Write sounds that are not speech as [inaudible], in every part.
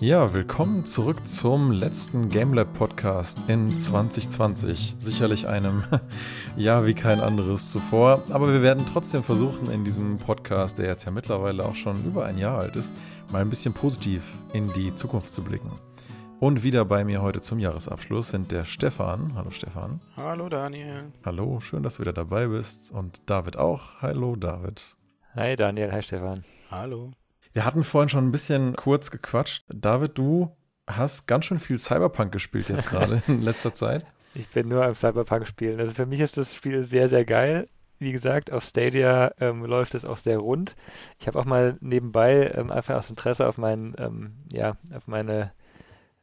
Ja, willkommen zurück zum letzten GameLab Podcast in 2020. Sicherlich einem [laughs] Jahr wie kein anderes zuvor, aber wir werden trotzdem versuchen, in diesem Podcast, der jetzt ja mittlerweile auch schon über ein Jahr alt ist, mal ein bisschen positiv in die Zukunft zu blicken. Und wieder bei mir heute zum Jahresabschluss sind der Stefan. Hallo Stefan. Hallo Daniel. Hallo, schön, dass du wieder dabei bist. Und David auch. Hallo David. Hi Daniel, hi Stefan. Hallo. Wir hatten vorhin schon ein bisschen kurz gequatscht. David, du hast ganz schön viel Cyberpunk gespielt jetzt gerade [laughs] in letzter Zeit. Ich bin nur am Cyberpunk spielen. Also für mich ist das Spiel sehr, sehr geil. Wie gesagt, auf Stadia ähm, läuft es auch sehr rund. Ich habe auch mal nebenbei ähm, einfach aus Interesse auf mein, ähm, ja, auf meine,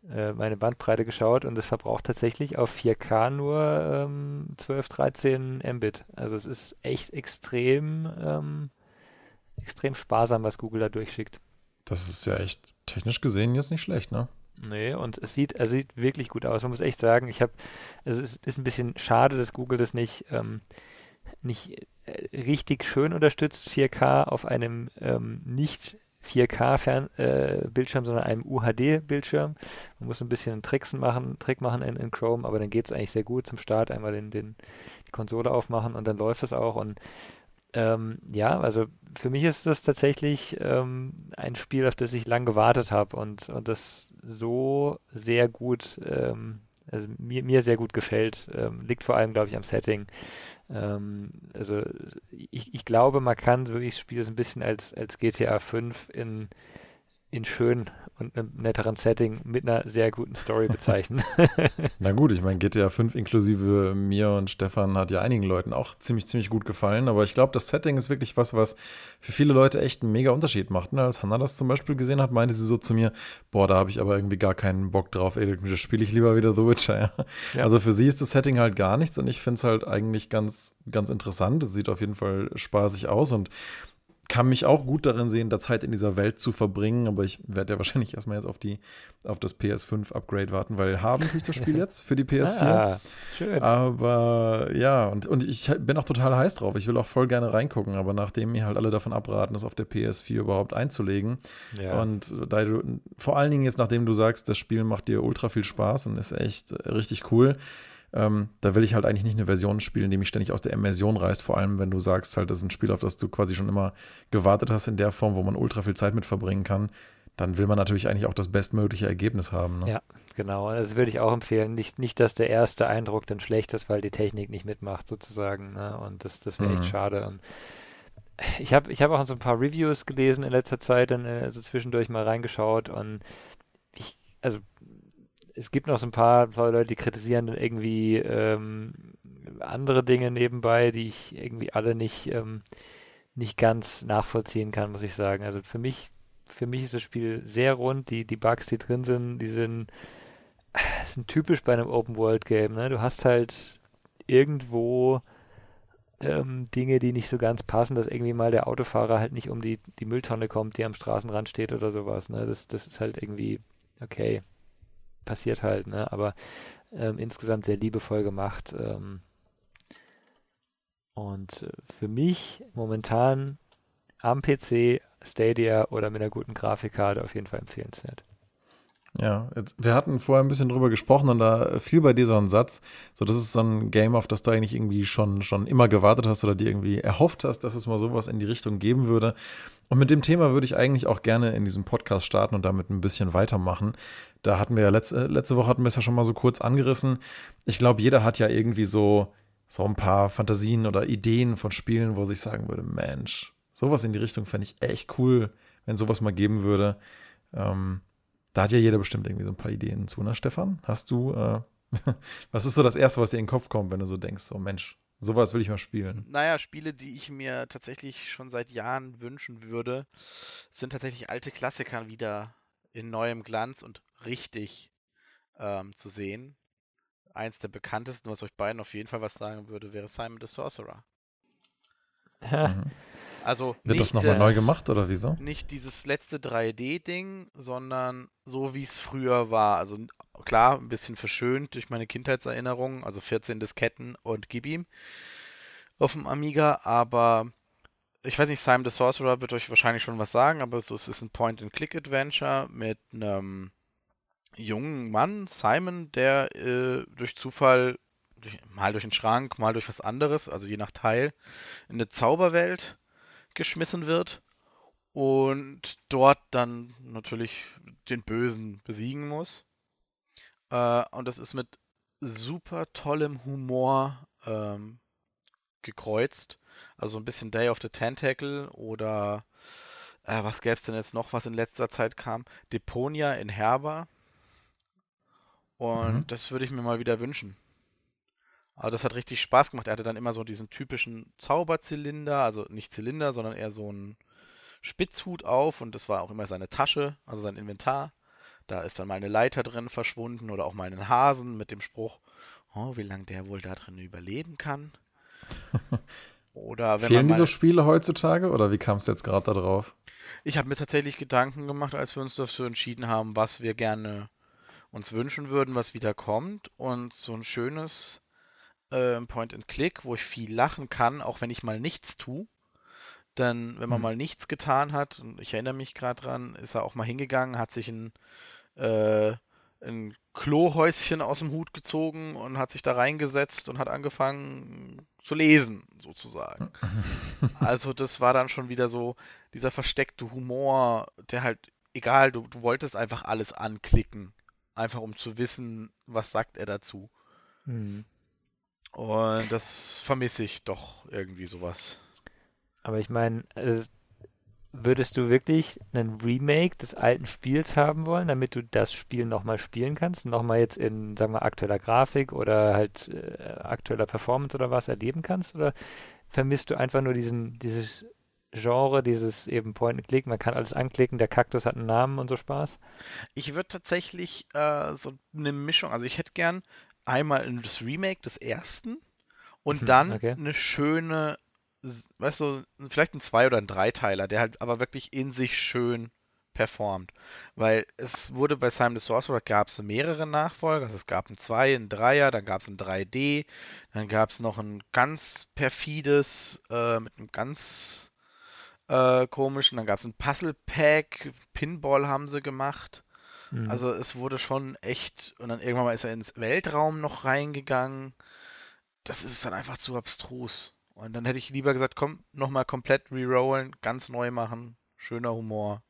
äh, meine Bandbreite geschaut und es verbraucht tatsächlich auf 4K nur 12, 13 Mbit. Also es ist echt extrem ähm, extrem sparsam, was Google da durchschickt. Das ist ja echt technisch gesehen jetzt nicht schlecht, ne? Nee, und es sieht, es sieht wirklich gut aus. Man muss echt sagen, ich habe, also es ist ein bisschen schade, dass Google das nicht, ähm, nicht äh, richtig schön unterstützt, 4K auf einem ähm, nicht 4K-Bildschirm, äh, sondern einem UHD-Bildschirm. Man muss ein bisschen einen Tricks machen, Trick machen in, in Chrome, aber dann geht es eigentlich sehr gut zum Start. Einmal den, den, die Konsole aufmachen und dann läuft es auch. Und ähm, ja, also für mich ist das tatsächlich ähm, ein Spiel, auf das ich lang gewartet habe und, und das so sehr gut, ähm, also mir, mir sehr gut gefällt. Ähm, liegt vor allem, glaube ich, am Setting. Ähm, also ich, ich glaube, man kann wirklich das Spiel so ein bisschen als, als GTA 5 in, in schön und einem netteren Setting mit einer sehr guten Story [laughs] bezeichnen. Na gut, ich meine, GTA 5 inklusive mir und Stefan hat ja einigen Leuten auch ziemlich, ziemlich gut gefallen. Aber ich glaube, das Setting ist wirklich was, was für viele Leute echt einen mega Unterschied macht. Ne? Als Hannah das zum Beispiel gesehen hat, meinte sie so zu mir, boah, da habe ich aber irgendwie gar keinen Bock drauf. Ey, das spiele ich lieber wieder The Witcher. Ja? Ja. Also für sie ist das Setting halt gar nichts und ich finde es halt eigentlich ganz, ganz interessant. Es sieht auf jeden Fall spaßig aus und kann mich auch gut darin sehen, da Zeit in dieser Welt zu verbringen, aber ich werde ja wahrscheinlich erstmal jetzt auf die auf das PS5 Upgrade warten, weil haben tue ich das Spiel [laughs] jetzt für die PS4. Ah, schön. Aber ja, und, und ich bin auch total heiß drauf. Ich will auch voll gerne reingucken, aber nachdem mir halt alle davon abraten, das auf der PS4 überhaupt einzulegen ja. und da du vor allen Dingen jetzt nachdem du sagst, das Spiel macht dir ultra viel Spaß und ist echt richtig cool ähm, da will ich halt eigentlich nicht eine Version spielen, die mich ständig aus der Immersion reißt, vor allem wenn du sagst, halt, das ist ein Spiel, auf das du quasi schon immer gewartet hast in der Form, wo man ultra viel Zeit mit verbringen kann. Dann will man natürlich eigentlich auch das bestmögliche Ergebnis haben. Ne? Ja, genau. Das würde ich auch empfehlen. Nicht, nicht, dass der erste Eindruck dann schlecht ist, weil die Technik nicht mitmacht, sozusagen. Ne? Und das, das wäre mhm. echt schade. Und ich habe ich hab auch so ein paar Reviews gelesen in letzter Zeit, dann also zwischendurch mal reingeschaut und ich, also es gibt noch so ein paar, Leute, die kritisieren dann irgendwie ähm, andere Dinge nebenbei, die ich irgendwie alle nicht, ähm, nicht ganz nachvollziehen kann, muss ich sagen. Also für mich, für mich ist das Spiel sehr rund. Die, die Bugs, die drin sind, die sind, [sighs] sind typisch bei einem Open-World-Game. Ne? Du hast halt irgendwo ähm, Dinge, die nicht so ganz passen, dass irgendwie mal der Autofahrer halt nicht um die, die Mülltonne kommt, die am Straßenrand steht oder sowas. Ne? Das, das ist halt irgendwie okay passiert halt, ne? Aber ähm, insgesamt sehr liebevoll gemacht. Ähm, und äh, für mich momentan am PC, Stadia oder mit einer guten Grafikkarte auf jeden Fall empfehlenswert. Ja, jetzt, wir hatten vorher ein bisschen drüber gesprochen und da fiel bei dir so ein Satz, so das ist so ein Game, auf das du eigentlich irgendwie schon, schon immer gewartet hast oder dir irgendwie erhofft hast, dass es mal sowas in die Richtung geben würde. Und mit dem Thema würde ich eigentlich auch gerne in diesem Podcast starten und damit ein bisschen weitermachen. Da hatten wir ja letzte, letzte Woche hatten wir es ja schon mal so kurz angerissen. Ich glaube, jeder hat ja irgendwie so, so ein paar Fantasien oder Ideen von Spielen, wo sich sagen würde, Mensch, sowas in die Richtung fände ich echt cool, wenn sowas mal geben würde. Ähm, da hat ja jeder bestimmt irgendwie so ein paar Ideen zu, ne, Stefan? Hast du, äh, [laughs] was ist so das Erste, was dir in den Kopf kommt, wenn du so denkst, so Mensch, Sowas will ich mal spielen. Naja, Spiele, die ich mir tatsächlich schon seit Jahren wünschen würde, sind tatsächlich alte Klassiker wieder in neuem Glanz und richtig ähm, zu sehen. Eins der bekanntesten, was euch beiden auf jeden Fall was sagen würde, wäre Simon the Sorcerer. Also Wird das nochmal neu gemacht oder wieso? Nicht dieses letzte 3D-Ding, sondern so wie es früher war. Also klar, ein bisschen verschönt durch meine Kindheitserinnerungen, also 14 Disketten und gib ihm auf dem Amiga, aber ich weiß nicht, Simon the Sorcerer wird euch wahrscheinlich schon was sagen, aber so, es ist ein Point-and-Click-Adventure mit einem jungen Mann, Simon, der äh, durch Zufall, durch, mal durch den Schrank, mal durch was anderes, also je nach Teil, in eine Zauberwelt geschmissen wird und dort dann natürlich den Bösen besiegen muss. Äh, und das ist mit super tollem Humor ähm, gekreuzt. Also ein bisschen Day of the Tentacle oder äh, was gäbe es denn jetzt noch, was in letzter Zeit kam? Deponia in Herber. Und mhm. das würde ich mir mal wieder wünschen. Aber das hat richtig Spaß gemacht. Er hatte dann immer so diesen typischen Zauberzylinder, also nicht Zylinder, sondern eher so einen Spitzhut auf und das war auch immer seine Tasche, also sein Inventar. Da ist dann mal eine Leiter drin verschwunden oder auch mal einen Hasen mit dem Spruch, oh, wie lange der wohl da drin überleben kann. [laughs] Oder wenn Fehlen diese Spiele heutzutage oder wie kam es jetzt gerade da drauf? Ich habe mir tatsächlich Gedanken gemacht, als wir uns dafür entschieden haben, was wir gerne uns wünschen würden, was wieder kommt. Und so ein schönes äh, Point-and-Click, wo ich viel lachen kann, auch wenn ich mal nichts tue. Denn wenn man hm. mal nichts getan hat, und ich erinnere mich gerade dran, ist er auch mal hingegangen, hat sich ein, äh, ein Klohäuschen aus dem Hut gezogen und hat sich da reingesetzt und hat angefangen zu lesen, sozusagen. [laughs] also das war dann schon wieder so dieser versteckte Humor, der halt, egal, du, du wolltest einfach alles anklicken, einfach um zu wissen, was sagt er dazu. Mhm. Und das vermisse ich doch irgendwie sowas. Aber ich meine, äh, würdest du wirklich einen Remake des alten Spiels haben wollen, damit du das Spiel nochmal spielen kannst? Nochmal jetzt in, sagen wir, aktueller Grafik oder halt äh, aktueller Performance oder was erleben kannst? Oder vermisst du einfach nur diesen, dieses Genre, dieses eben Point-and-Click, man kann alles anklicken, der Kaktus hat einen Namen und so Spaß? Ich würde tatsächlich äh, so eine Mischung, also ich hätte gern einmal das Remake des ersten und mhm, dann okay. eine schöne weißt du, vielleicht ein Zwei- oder ein Dreiteiler, der halt aber wirklich in sich schön performt. Weil es wurde bei Simon the Sorcerer gab es mehrere Nachfolger. Also es gab ein 2, ein 3er, dann gab es ein 3D, dann gab es noch ein ganz perfides, äh, mit einem ganz äh, komischen, dann gab es ein Puzzle-Pack, Pinball haben sie gemacht. Mhm. Also es wurde schon echt, und dann irgendwann mal ist er ins Weltraum noch reingegangen. Das ist dann einfach zu abstrus. Und dann hätte ich lieber gesagt, komm, nochmal komplett rerollen, ganz neu machen, schöner Humor.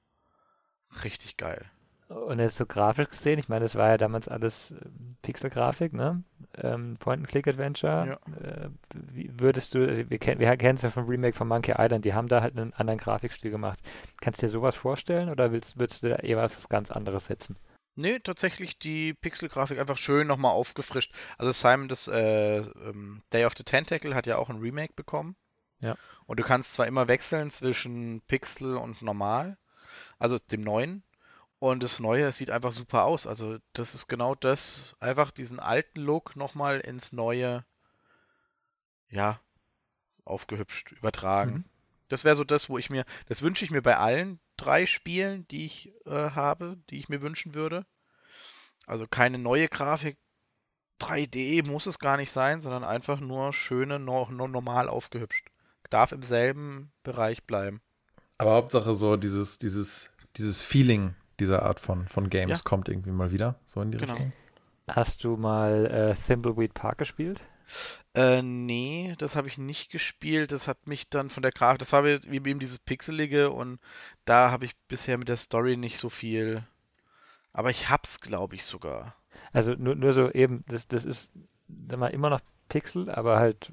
Richtig geil. Und jetzt so grafisch gesehen, ich meine, das war ja damals alles äh, Pixel-Grafik, ne? Ähm, Point-and-Click-Adventure. Ja. Äh, würdest du, also wir, kennen, wir kennen es ja vom Remake von Monkey Island, die haben da halt einen anderen Grafikstil gemacht. Kannst du dir sowas vorstellen oder willst, würdest du da eher was ganz anderes setzen? Nee, tatsächlich die Pixel-Grafik einfach schön nochmal aufgefrischt. Also Simon, das äh, ähm, Day of the Tentacle hat ja auch ein Remake bekommen. Ja. Und du kannst zwar immer wechseln zwischen Pixel und normal, also dem neuen. Und das neue sieht einfach super aus. Also das ist genau das, einfach diesen alten Look nochmal ins neue, ja, aufgehübscht, übertragen. Mhm. Das wäre so das, wo ich mir, das wünsche ich mir bei allen drei Spielen, die ich äh, habe, die ich mir wünschen würde. Also keine neue Grafik. 3D muss es gar nicht sein, sondern einfach nur schöne, no, no, normal aufgehübscht. Darf im selben Bereich bleiben. Aber Hauptsache so dieses, dieses, dieses Feeling dieser Art von, von Games ja. kommt irgendwie mal wieder, so in die genau. Richtung. Hast du mal äh, Thimbleweed Park gespielt? Äh, nee, das habe ich nicht gespielt. Das hat mich dann von der Grafik, das war wie eben dieses Pixelige und da habe ich bisher mit der Story nicht so viel. Aber ich hab's, glaube ich, sogar. Also nur, nur so eben, das, das ist mal immer noch Pixel, aber halt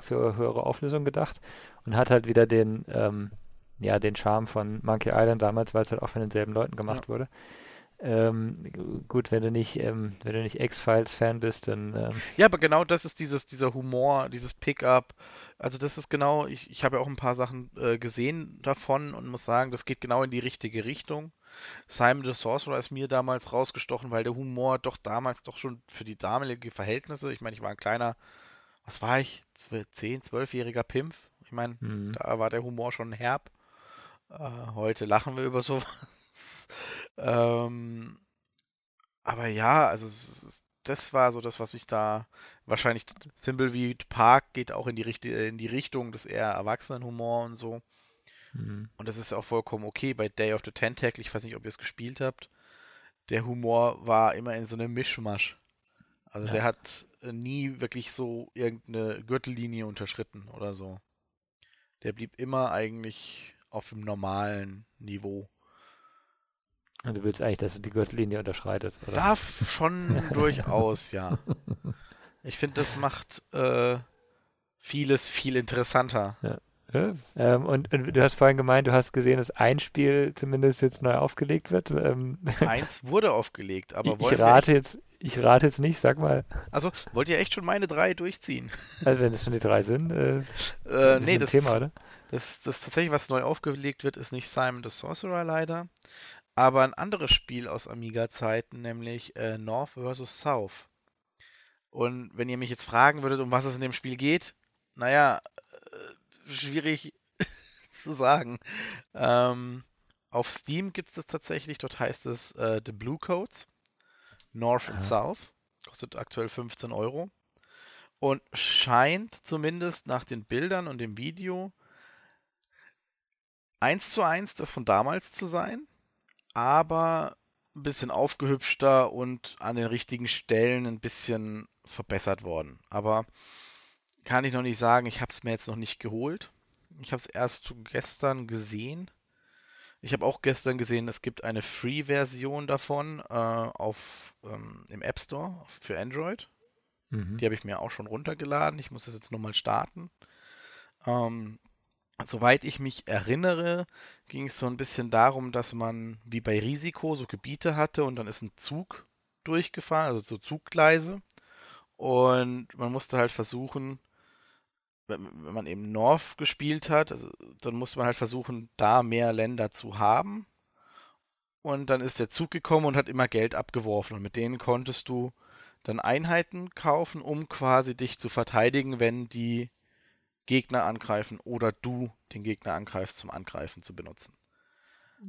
für höhere Auflösung gedacht und hat halt wieder den, ähm, ja, den Charme von Monkey Island damals, weil es halt auch von denselben Leuten gemacht ja. wurde. Ähm, gut, wenn du nicht, ähm, wenn du nicht X-Files-Fan bist, dann. Ähm ja, aber genau das ist dieses, dieser Humor, dieses Pickup. Also das ist genau, ich, ich habe ja auch ein paar Sachen äh, gesehen davon und muss sagen, das geht genau in die richtige Richtung. Simon the Sorcerer ist mir damals rausgestochen, weil der Humor doch damals doch schon für die damalige Verhältnisse, ich meine, ich war ein kleiner, was war ich, 10, 12-jähriger Pimpf. Ich meine, mhm. da war der Humor schon herb. Äh, heute lachen wir über sowas. [laughs] Ähm, aber ja, also es, das war so das, was mich da wahrscheinlich Thimbleweed Park geht auch in die, Richt in die Richtung des eher Erwachsenenhumor und so. Mhm. Und das ist auch vollkommen okay bei Day of the Tentacle. Ich weiß nicht, ob ihr es gespielt habt. Der Humor war immer in so einem Mischmasch. Also ja. der hat nie wirklich so irgendeine Gürtellinie unterschritten oder so. Der blieb immer eigentlich auf dem normalen Niveau. Und du willst eigentlich, dass die Gürtellinie unterschreitet, oder? Darf schon [laughs] durchaus, ja. [laughs] Ich finde, das macht äh, vieles viel interessanter. Ja. Ja, ähm, und, und, du hast vorhin gemeint, du hast gesehen, dass ein Spiel zumindest jetzt neu aufgelegt wird. Ähm, Eins wurde aufgelegt, aber ich, ich rate jetzt, ich rate jetzt nicht, sag mal. Also, wollt ihr echt schon meine drei durchziehen? [laughs] Also, wenn es schon die drei sind, äh, äh nee, das Thema, oder? Das, das tatsächlich, was neu aufgelegt wird, ist nicht Simon the Sorcerer leider, aber ein anderes Spiel aus Amiga-Zeiten, nämlich äh, North vs. South. Und wenn ihr mich jetzt fragen würdet, um was es in dem Spiel geht, naja, äh, schwierig [laughs] zu sagen. Ähm, auf Steam gibt es das tatsächlich, dort heißt es äh, The Blue Codes, North and South, kostet aktuell 15 Euro und scheint zumindest nach den Bildern und dem Video eins zu eins das von damals zu sein aber ein bisschen aufgehübschter und an den richtigen Stellen ein bisschen verbessert worden. Aber kann ich noch nicht sagen, ich habe es mir jetzt noch nicht geholt. Ich habe es erst gestern gesehen. Ich habe auch gestern gesehen, es gibt eine Free-Version davon äh, auf, ähm, im App Store für Android. Mhm. Die habe ich mir auch schon runtergeladen. Ich muss das jetzt nochmal starten. Ähm, Soweit ich mich erinnere, ging es so ein bisschen darum, dass man wie bei Risiko so Gebiete hatte und dann ist ein Zug durchgefahren, also so Zuggleise. Und man musste halt versuchen, wenn, man eben North gespielt hat, also, dann musste man halt versuchen, da mehr Länder zu haben. Und dann ist der Zug gekommen und hat immer Geld abgeworfen. Und mit denen konntest du dann Einheiten kaufen, um quasi dich zu verteidigen, wenn die Gegner angreifen oder du den Gegner angreifst, zum Angreifen zu benutzen.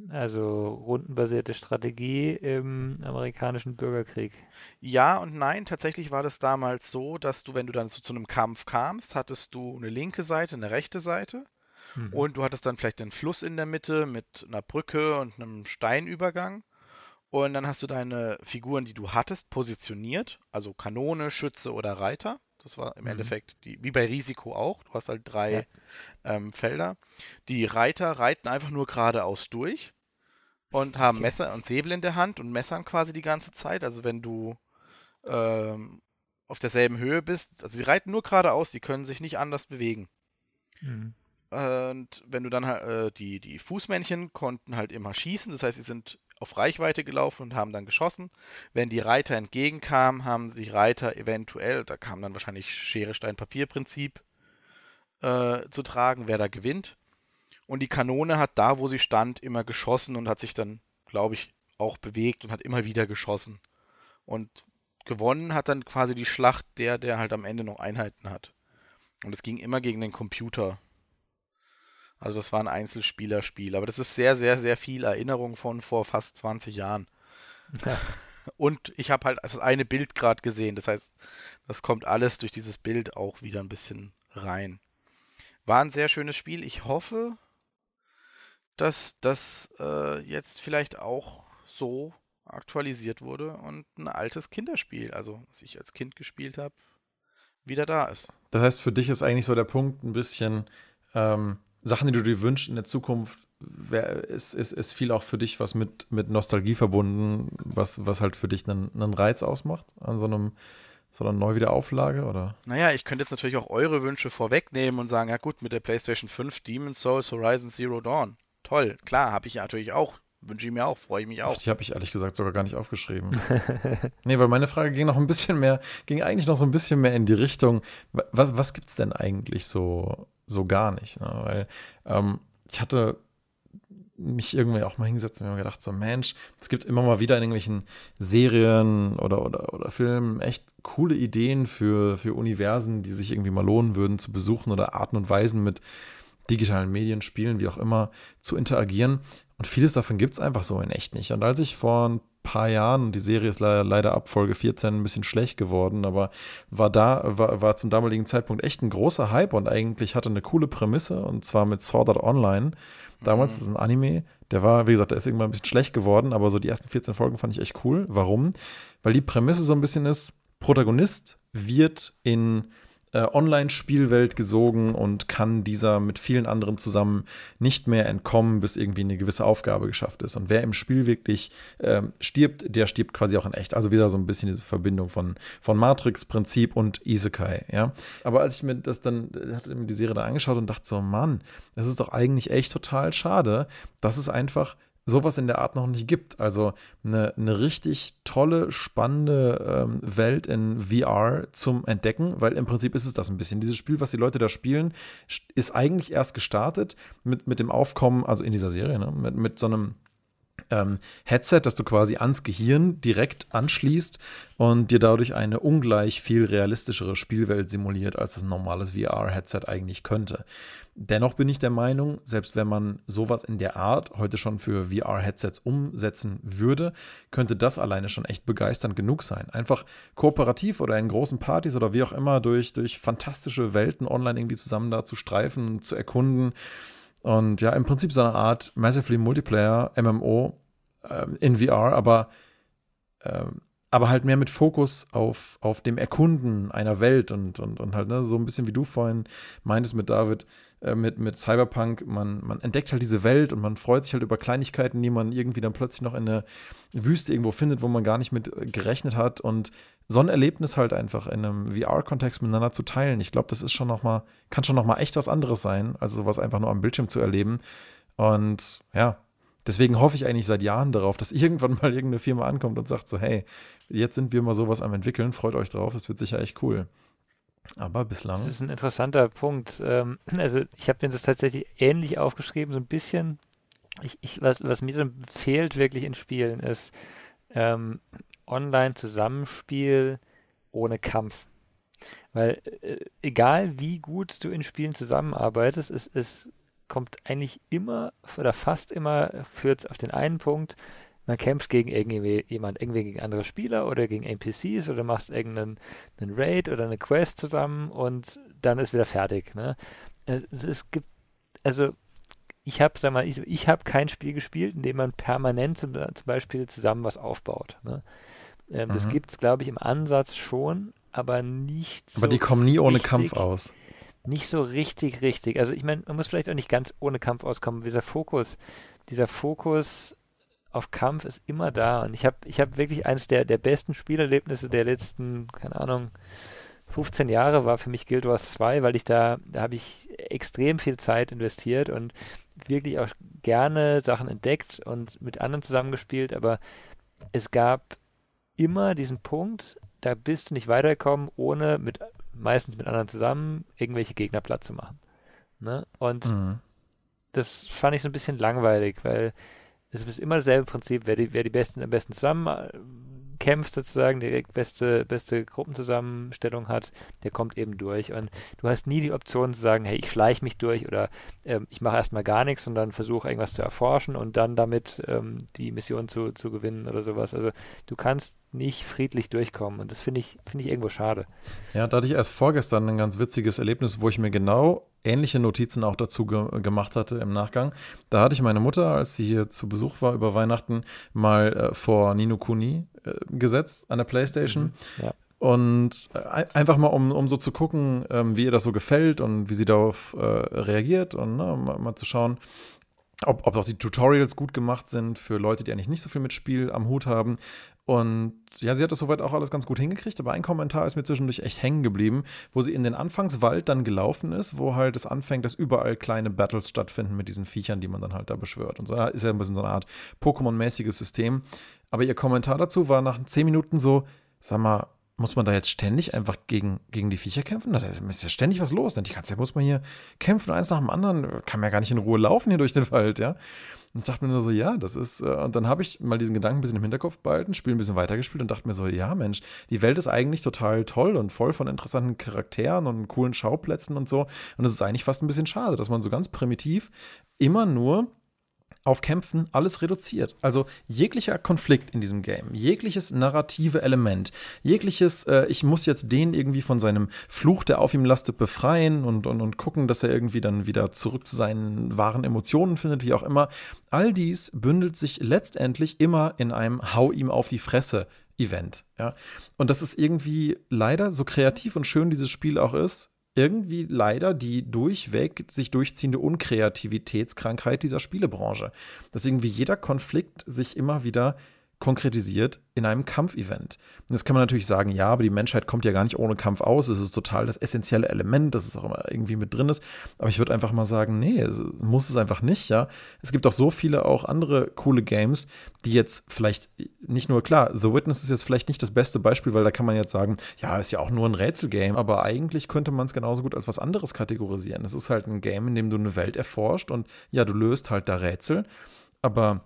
Also rundenbasierte Strategie im amerikanischen Bürgerkrieg. Ja und nein, tatsächlich war das damals so, dass du, wenn du dann so zu einem Kampf kamst, hattest du eine linke Seite, eine rechte Seite mhm. und du hattest dann vielleicht einen Fluss in der Mitte mit einer Brücke und einem Steinübergang. Und dann hast du deine Figuren, die du hattest, positioniert, also Kanone, Schütze oder Reiter. Das war im mhm. Endeffekt die, wie bei Risiko auch. Du hast halt drei ja. ähm, Felder. Die Reiter reiten einfach nur geradeaus durch und haben okay. Messer und Säbel in der Hand und messern quasi die ganze Zeit. Also wenn du ähm, auf derselben Höhe bist, also die reiten nur geradeaus, die können sich nicht anders bewegen. Mhm. Und wenn du dann halt, äh, die, die Fußmännchen konnten halt immer schießen, das heißt, sie sind auf Reichweite gelaufen und haben dann geschossen. Wenn die Reiter entgegenkamen, haben sich Reiter eventuell, da kam dann wahrscheinlich Schere, Stein, Papier-Prinzip äh, zu tragen, wer da gewinnt. Und die Kanone hat da, wo sie stand, immer geschossen und hat sich dann, glaube ich, auch bewegt und hat immer wieder geschossen. Und gewonnen hat dann quasi die Schlacht der, der halt am Ende noch Einheiten hat. Und es ging immer gegen den Computer. Also das war ein Einzelspielerspiel. Aber das ist sehr, sehr, sehr viel Erinnerung von vor fast 20 Jahren. Ja. [laughs] Und ich habe halt das eine Bild gerade gesehen. Das heißt, das kommt alles durch dieses Bild auch wieder ein bisschen rein. War ein sehr schönes Spiel. Ich hoffe, dass das äh, jetzt vielleicht auch so aktualisiert wurde und ein altes Kinderspiel, also was ich als Kind gespielt habe, wieder da ist. Das heißt, für dich ist eigentlich so der Punkt ein bisschen, ähm, Sachen, die du dir wünschst in der Zukunft, wär, ist, ist, ist viel auch für dich was mit, mit Nostalgie verbunden, was, was halt für dich einen, einen Reiz ausmacht an so einem so einer Neuwiederauflage, oder? Naja, ich könnte jetzt natürlich auch eure Wünsche vorwegnehmen und sagen, ja gut, mit der PlayStation 5 Demon's Souls Horizon Zero Dawn. Toll, klar, habe ich natürlich auch. Wünsche ich mir auch, freue ich mich auch. Ach, die habe ich ehrlich gesagt sogar gar nicht aufgeschrieben. [laughs] nee, weil meine Frage ging noch ein bisschen mehr, ging eigentlich noch so ein bisschen mehr in die Richtung, was, was gibt es denn eigentlich so so gar nicht. Ne? Weil ähm, ich hatte mich irgendwie auch mal hingesetzt und mir gedacht, so Mensch, es gibt immer mal wieder in irgendwelchen Serien oder, oder, oder Filmen echt coole Ideen für, für Universen, die sich irgendwie mal lohnen würden zu besuchen oder Arten und Weisen mit digitalen Medien, Spielen, wie auch immer, zu interagieren. Und vieles davon gibt es einfach so in echt nicht. Und als ich vor ein paar Jahren, und die Serie ist leider, leider ab Folge 14 ein bisschen schlecht geworden, aber war da, war, war zum damaligen Zeitpunkt echt ein großer Hype und eigentlich hatte eine coole Prämisse, und zwar mit Sword Art Online. Damals, mhm. das ist ein Anime, der war, wie gesagt, der ist irgendwann ein bisschen schlecht geworden, aber so die ersten 14 Folgen fand ich echt cool. Warum? Weil die Prämisse so ein bisschen ist, Protagonist wird in äh, Online-Spielwelt gesogen und kann dieser mit vielen anderen zusammen nicht mehr entkommen, bis irgendwie eine gewisse Aufgabe geschafft ist. Und wer im Spiel wirklich ähm, stirbt, der stirbt quasi auch in echt. Also wieder so ein bisschen diese Verbindung von, von Matrix-Prinzip und Isekai, ja. Aber als ich mir das dann, hatte mir die Serie da angeschaut und dachte so, Mann, das ist doch eigentlich echt total schade, dass es einfach sowas in der Art noch nicht gibt. Also eine, eine richtig tolle, spannende ähm, Welt in VR zum Entdecken, weil im Prinzip ist es das ein bisschen. Dieses Spiel, was die Leute da spielen, ist eigentlich erst gestartet mit, mit dem Aufkommen, also in dieser Serie, ne, mit, mit so einem ähm, Headset, das du quasi ans Gehirn direkt anschließt und dir dadurch eine ungleich viel realistischere Spielwelt simuliert, als ein normales VR-Headset eigentlich könnte. Dennoch bin ich der Meinung, selbst wenn man sowas in der Art heute schon für VR-Headsets umsetzen würde, könnte das alleine schon echt begeisternd genug sein. Einfach kooperativ oder in großen Partys oder wie auch immer durch, durch fantastische Welten online irgendwie zusammen da zu streifen, zu erkunden und ja, im Prinzip so eine Art Massively Multiplayer MMO ähm, in VR, aber, ähm, aber halt mehr mit Fokus auf, auf dem Erkunden einer Welt und, und, und halt ne, so ein bisschen wie du vorhin meintest mit David, äh, mit, mit Cyberpunk, man, man entdeckt halt diese Welt und man freut sich halt über Kleinigkeiten, die man irgendwie dann plötzlich noch in der Wüste irgendwo findet, wo man gar nicht mit gerechnet hat und so ein Erlebnis halt einfach in einem VR-Kontext miteinander zu teilen. Ich glaube, das ist schon noch mal, kann schon noch mal echt was anderes sein, als sowas einfach nur am Bildschirm zu erleben. Und ja, deswegen hoffe ich eigentlich seit Jahren darauf, dass [laughs] irgendwann mal irgendeine Firma ankommt und sagt so, hey, jetzt sind wir mal sowas am entwickeln, freut euch drauf, es wird sicher echt cool. Aber bislang. Das ist ein interessanter Punkt. Ähm, also ich habe mir das tatsächlich ähnlich aufgeschrieben, so ein bisschen. Ich, ich, was, was mir so fehlt wirklich in Spielen ist, ähm, Online-Zusammenspiel ohne Kampf. Weil äh, egal wie gut du in Spielen zusammenarbeitest, es, es kommt eigentlich immer oder fast immer führt es auf den einen Punkt, man kämpft gegen irgendwie jemand, irgendwie gegen andere Spieler oder gegen NPCs oder machst irgendeinen einen Raid oder eine Quest zusammen und dann ist wieder fertig. Ne? Es, es gibt, also ich habe, sag mal, ich, ich habe kein Spiel gespielt, in dem man permanent zum, zum Beispiel zusammen was aufbaut. Ne? Ähm, mhm. Das gibt es, glaube ich, im Ansatz schon, aber nicht so. Aber die kommen nie ohne richtig, Kampf aus. Nicht so richtig, richtig. Also ich meine, man muss vielleicht auch nicht ganz ohne Kampf auskommen. Dieser Fokus, dieser Fokus auf Kampf ist immer da. Und ich habe ich hab wirklich eines der, der besten Spielerlebnisse der letzten, keine Ahnung, 15 Jahre war für mich Guild Wars 2, weil ich da, da habe ich extrem viel Zeit investiert und wirklich auch gerne Sachen entdeckt und mit anderen zusammengespielt, aber es gab immer diesen Punkt, da bist du nicht weitergekommen, ohne mit meistens mit anderen zusammen irgendwelche Gegner platt zu machen. Ne? Und mhm. das fand ich so ein bisschen langweilig, weil es ist immer dasselbe Prinzip, wer die, wer die Besten am besten zusammen kämpft sozusagen, die beste, beste Gruppenzusammenstellung hat, der kommt eben durch. Und du hast nie die Option zu sagen, hey, ich schleiche mich durch oder ähm, ich mache erstmal gar nichts und dann versuche irgendwas zu erforschen und dann damit ähm, die Mission zu, zu gewinnen oder sowas. Also du kannst nicht friedlich durchkommen und das finde ich, finde ich irgendwo schade. Ja, da hatte ich erst vorgestern ein ganz witziges Erlebnis, wo ich mir genau ähnliche Notizen auch dazu ge gemacht hatte im Nachgang. Da hatte ich meine Mutter, als sie hier zu Besuch war über Weihnachten, mal äh, vor Nino Kuni äh, gesetzt an der Playstation. Mhm, ja. Und äh, einfach mal, um, um so zu gucken, ähm, wie ihr das so gefällt und wie sie darauf äh, reagiert und ne, mal, mal, zu schauen, ob, ob auch die Tutorials gut gemacht sind für Leute, die eigentlich nicht so viel mit Spiel am Hut haben. Und ja, sie hat das soweit auch alles ganz gut hingekriegt, aber ein Kommentar ist mir zwischendurch echt hängen geblieben, wo sie in den Anfangswald dann gelaufen ist, wo halt es anfängt, dass überall kleine Battles stattfinden mit diesen Viechern, die man dann halt da beschwört. Und so ist ja ein bisschen so eine Art Pokémon-mäßiges System. Aber ihr Kommentar dazu war nach zehn Minuten so, sag mal, muss man da jetzt ständig einfach gegen, gegen die Viecher kämpfen? Da ist ja ständig was los. Denn die ganze Zeit muss man hier kämpfen, eins nach dem anderen. Kann man ja gar nicht in Ruhe laufen hier durch den Wald, ja. Und sagt mir nur so, ja, das ist, äh, und dann habe ich mal diesen Gedanken ein bisschen im Hinterkopf behalten, Spiel ein bisschen weitergespielt und dachte mir so, ja, Mensch, die Welt ist eigentlich total toll und voll von interessanten Charakteren und coolen Schauplätzen und so. Und es ist eigentlich fast ein bisschen schade, dass man so ganz primitiv immer nur auf Kämpfen alles reduziert. Also jeglicher Konflikt in diesem Game, jegliches narrative Element, jegliches, äh, ich muss jetzt den irgendwie von seinem Fluch, der auf ihm lastet, befreien und, und, und gucken, dass er irgendwie dann wieder zurück zu seinen wahren Emotionen findet, wie auch immer. All dies bündelt sich letztendlich immer in einem Hau ihm auf die Fresse Event. Ja? Und das ist irgendwie leider, so kreativ und schön dieses Spiel auch ist, irgendwie leider die durchweg sich durchziehende Unkreativitätskrankheit dieser Spielebranche. Dass irgendwie jeder Konflikt sich immer wieder konkretisiert in einem Kampfevent. Und jetzt kann man natürlich sagen, ja, aber die Menschheit kommt ja gar nicht ohne Kampf aus. Es ist total das essentielle Element, das es auch immer irgendwie mit drin ist. Aber ich würde einfach mal sagen, nee, muss es einfach nicht, ja. Es gibt auch so viele auch andere coole Games, die jetzt vielleicht nicht nur, klar, The Witness ist jetzt vielleicht nicht das beste Beispiel, weil da kann man jetzt sagen, ja, ist ja auch nur ein Rätselgame, aber eigentlich könnte man es genauso gut als was anderes kategorisieren. Es ist halt ein Game, in dem du eine Welt erforscht und ja, du löst halt da Rätsel, aber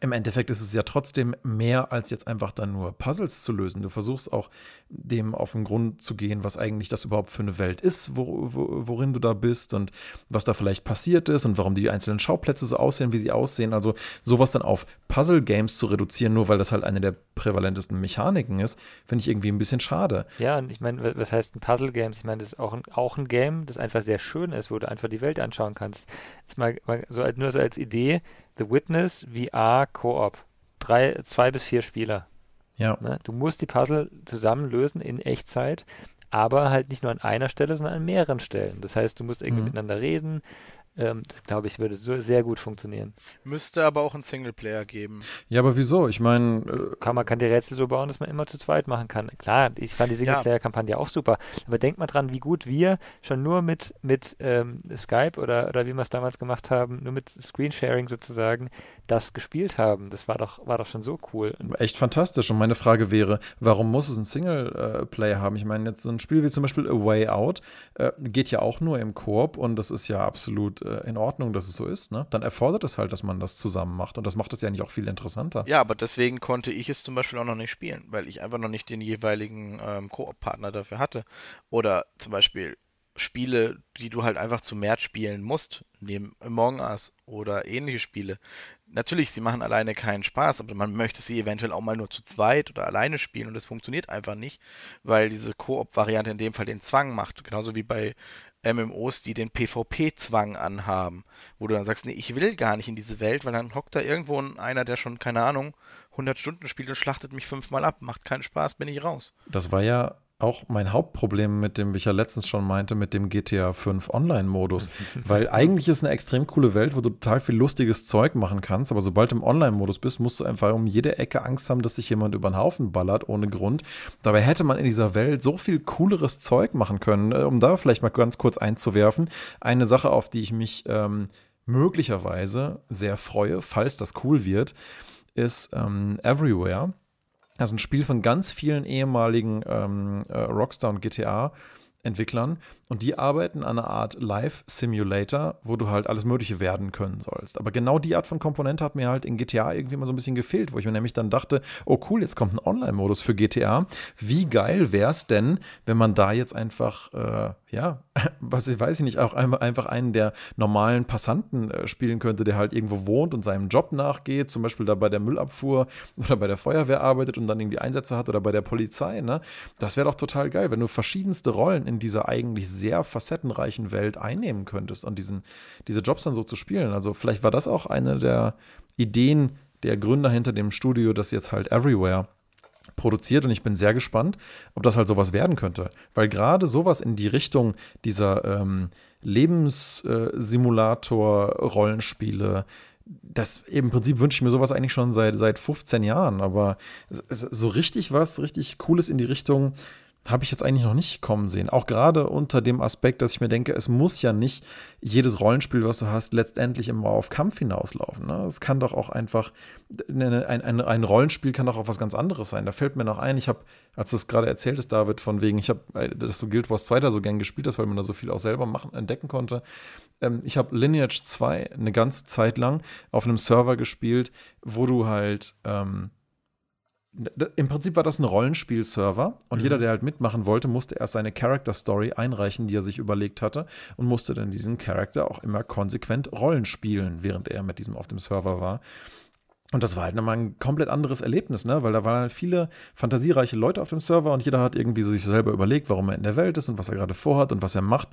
im Endeffekt ist es ja trotzdem mehr als jetzt einfach dann nur Puzzles zu lösen. Du versuchst auch dem auf den Grund zu gehen, was eigentlich das überhaupt für eine Welt ist, wo, wo, worin du da bist und was da vielleicht passiert ist und warum die einzelnen Schauplätze so aussehen, wie sie aussehen. Also sowas dann auf Puzzle-Games zu reduzieren, nur weil das halt eine der prävalentesten Mechaniken ist, finde ich irgendwie ein bisschen schade. Ja, und ich meine, was heißt ein Puzzle-Games? Ich meine, das ist auch ein, auch ein Game, das einfach sehr schön ist, wo du einfach die Welt anschauen kannst. Jetzt mal, mal so nur so als Idee, The Witness VR Koop. Drei, zwei bis vier Spieler. Ja. Ne? Du musst die Puzzle zusammen lösen in Echtzeit, aber halt nicht nur an einer Stelle, sondern an mehreren Stellen. Das heißt, du musst irgendwie mhm. miteinander reden, ähm, das glaube ich, würde so sehr gut funktionieren. Müsste aber auch einen Singleplayer geben. Ja, aber wieso? Ich meine. Äh kann, man kann die Rätsel so bauen, dass man immer zu zweit machen kann. Klar, ich fand die Singleplayer-Kampagne ja. auch super. Aber denkt mal dran, wie gut wir schon nur mit, mit ähm, Skype oder, oder wie wir es damals gemacht haben, nur mit Screensharing sozusagen, das gespielt haben. Das war doch, war doch schon so cool. Echt fantastisch. Und meine Frage wäre, warum muss es einen Singleplayer haben? Ich meine, jetzt so ein Spiel wie zum Beispiel A Way Out äh, geht ja auch nur im Koop und das ist ja absolut äh, in Ordnung, dass es so ist, ne? dann erfordert es halt, dass man das zusammen macht. Und das macht es ja nicht auch viel interessanter. Ja, aber deswegen konnte ich es zum Beispiel auch noch nicht spielen, weil ich einfach noch nicht den jeweiligen ähm, Koop-Partner dafür hatte. Oder zum Beispiel Spiele, die du halt einfach zu mehr spielen musst, neben Among Us oder ähnliche Spiele. Natürlich, sie machen alleine keinen Spaß, aber man möchte sie eventuell auch mal nur zu zweit oder alleine spielen und das funktioniert einfach nicht, weil diese Koop-Variante in dem Fall den Zwang macht. Genauso wie bei MMOs, die den PvP-Zwang anhaben, wo du dann sagst, nee, ich will gar nicht in diese Welt, weil dann hockt da irgendwo einer, der schon, keine Ahnung, 100 Stunden spielt und schlachtet mich fünfmal ab, macht keinen Spaß, bin ich raus. Das war ja auch mein Hauptproblem mit dem, wie ich ja letztens schon meinte, mit dem GTA 5 Online-Modus. [laughs] Weil eigentlich ist eine extrem coole Welt, wo du total viel lustiges Zeug machen kannst, aber sobald du im Online-Modus bist, musst du einfach um jede Ecke Angst haben, dass sich jemand über den Haufen ballert, ohne Grund. Dabei hätte man in dieser Welt so viel cooleres Zeug machen können, äh, um da vielleicht mal ganz kurz einzuwerfen. Eine Sache, auf die ich mich ähm, möglicherweise sehr freue, falls das cool wird, ist ähm, Everywhere. Also ein Spiel von ganz vielen ehemaligen ähm, äh, Rockstar und GTA Entwicklern und die arbeiten an einer Art Live-Simulator, wo du halt alles Mögliche werden können sollst. Aber genau die Art von Komponente hat mir halt in GTA irgendwie mal so ein bisschen gefehlt, wo ich mir nämlich dann dachte, oh cool, jetzt kommt ein Online-Modus für GTA. Wie geil wäre es denn, wenn man da jetzt einfach, äh, ja, [laughs] was ich weiß ich nicht, auch einfach einen der normalen Passanten äh, spielen könnte, der halt irgendwo wohnt und seinem Job nachgeht, zum Beispiel da bei der Müllabfuhr [laughs] oder bei der Feuerwehr arbeitet und dann irgendwie Einsätze hat oder bei der Polizei, ne? Das wäre doch total geil, wenn du verschiedenste Rollen in dieser eigentlich sehr facettenreichen Welt einnehmen könntest und diesen, diese Jobs dann so zu spielen. Also vielleicht war das auch eine der Ideen der Gründer hinter dem Studio, das jetzt halt Everywhere produziert und ich bin sehr gespannt, ob das halt sowas werden könnte. Weil gerade sowas in die Richtung dieser ähm, Lebenssimulator-Rollenspiele, das im Prinzip wünsche ich mir sowas eigentlich schon seit, seit 15 Jahren, aber so richtig was, richtig Cooles in die Richtung, habe ich jetzt eigentlich noch nicht kommen sehen. Auch gerade unter dem Aspekt, dass ich mir denke, es muss ja nicht jedes Rollenspiel, was du hast, letztendlich immer auf Kampf hinauslaufen. Ne? Es kann doch auch einfach, ein, ein, ein, Rollenspiel kann doch auch was ganz anderes sein. Da fällt mir noch ein, ich habe, als du es gerade erzählt hast, David, von wegen, ich habe, äh, dass du Guild Wars 2 da so gern gespielt hast, weil man da so viel auch selber machen, entdecken konnte. Ähm, ich habe Lineage 2 eine ganze Zeit lang auf einem Server gespielt, wo du halt ähm, im Prinzip war das ein Rollenspiel-Server und Mhm. jeder, der halt mitmachen wollte, musste erst seine Character-Story einreichen, die er sich überlegt hatte und musste dann diesen Charakter auch immer konsequent Rollen spielen, während er mit diesem auf dem Server war. Und das war halt nochmal ein komplett anderes Erlebnis, ne? Weil da waren halt viele fantasiereiche Leute auf dem Server und jeder hat irgendwie sich selber überlegt, warum er in der Welt ist und was er gerade vorhat und was er macht.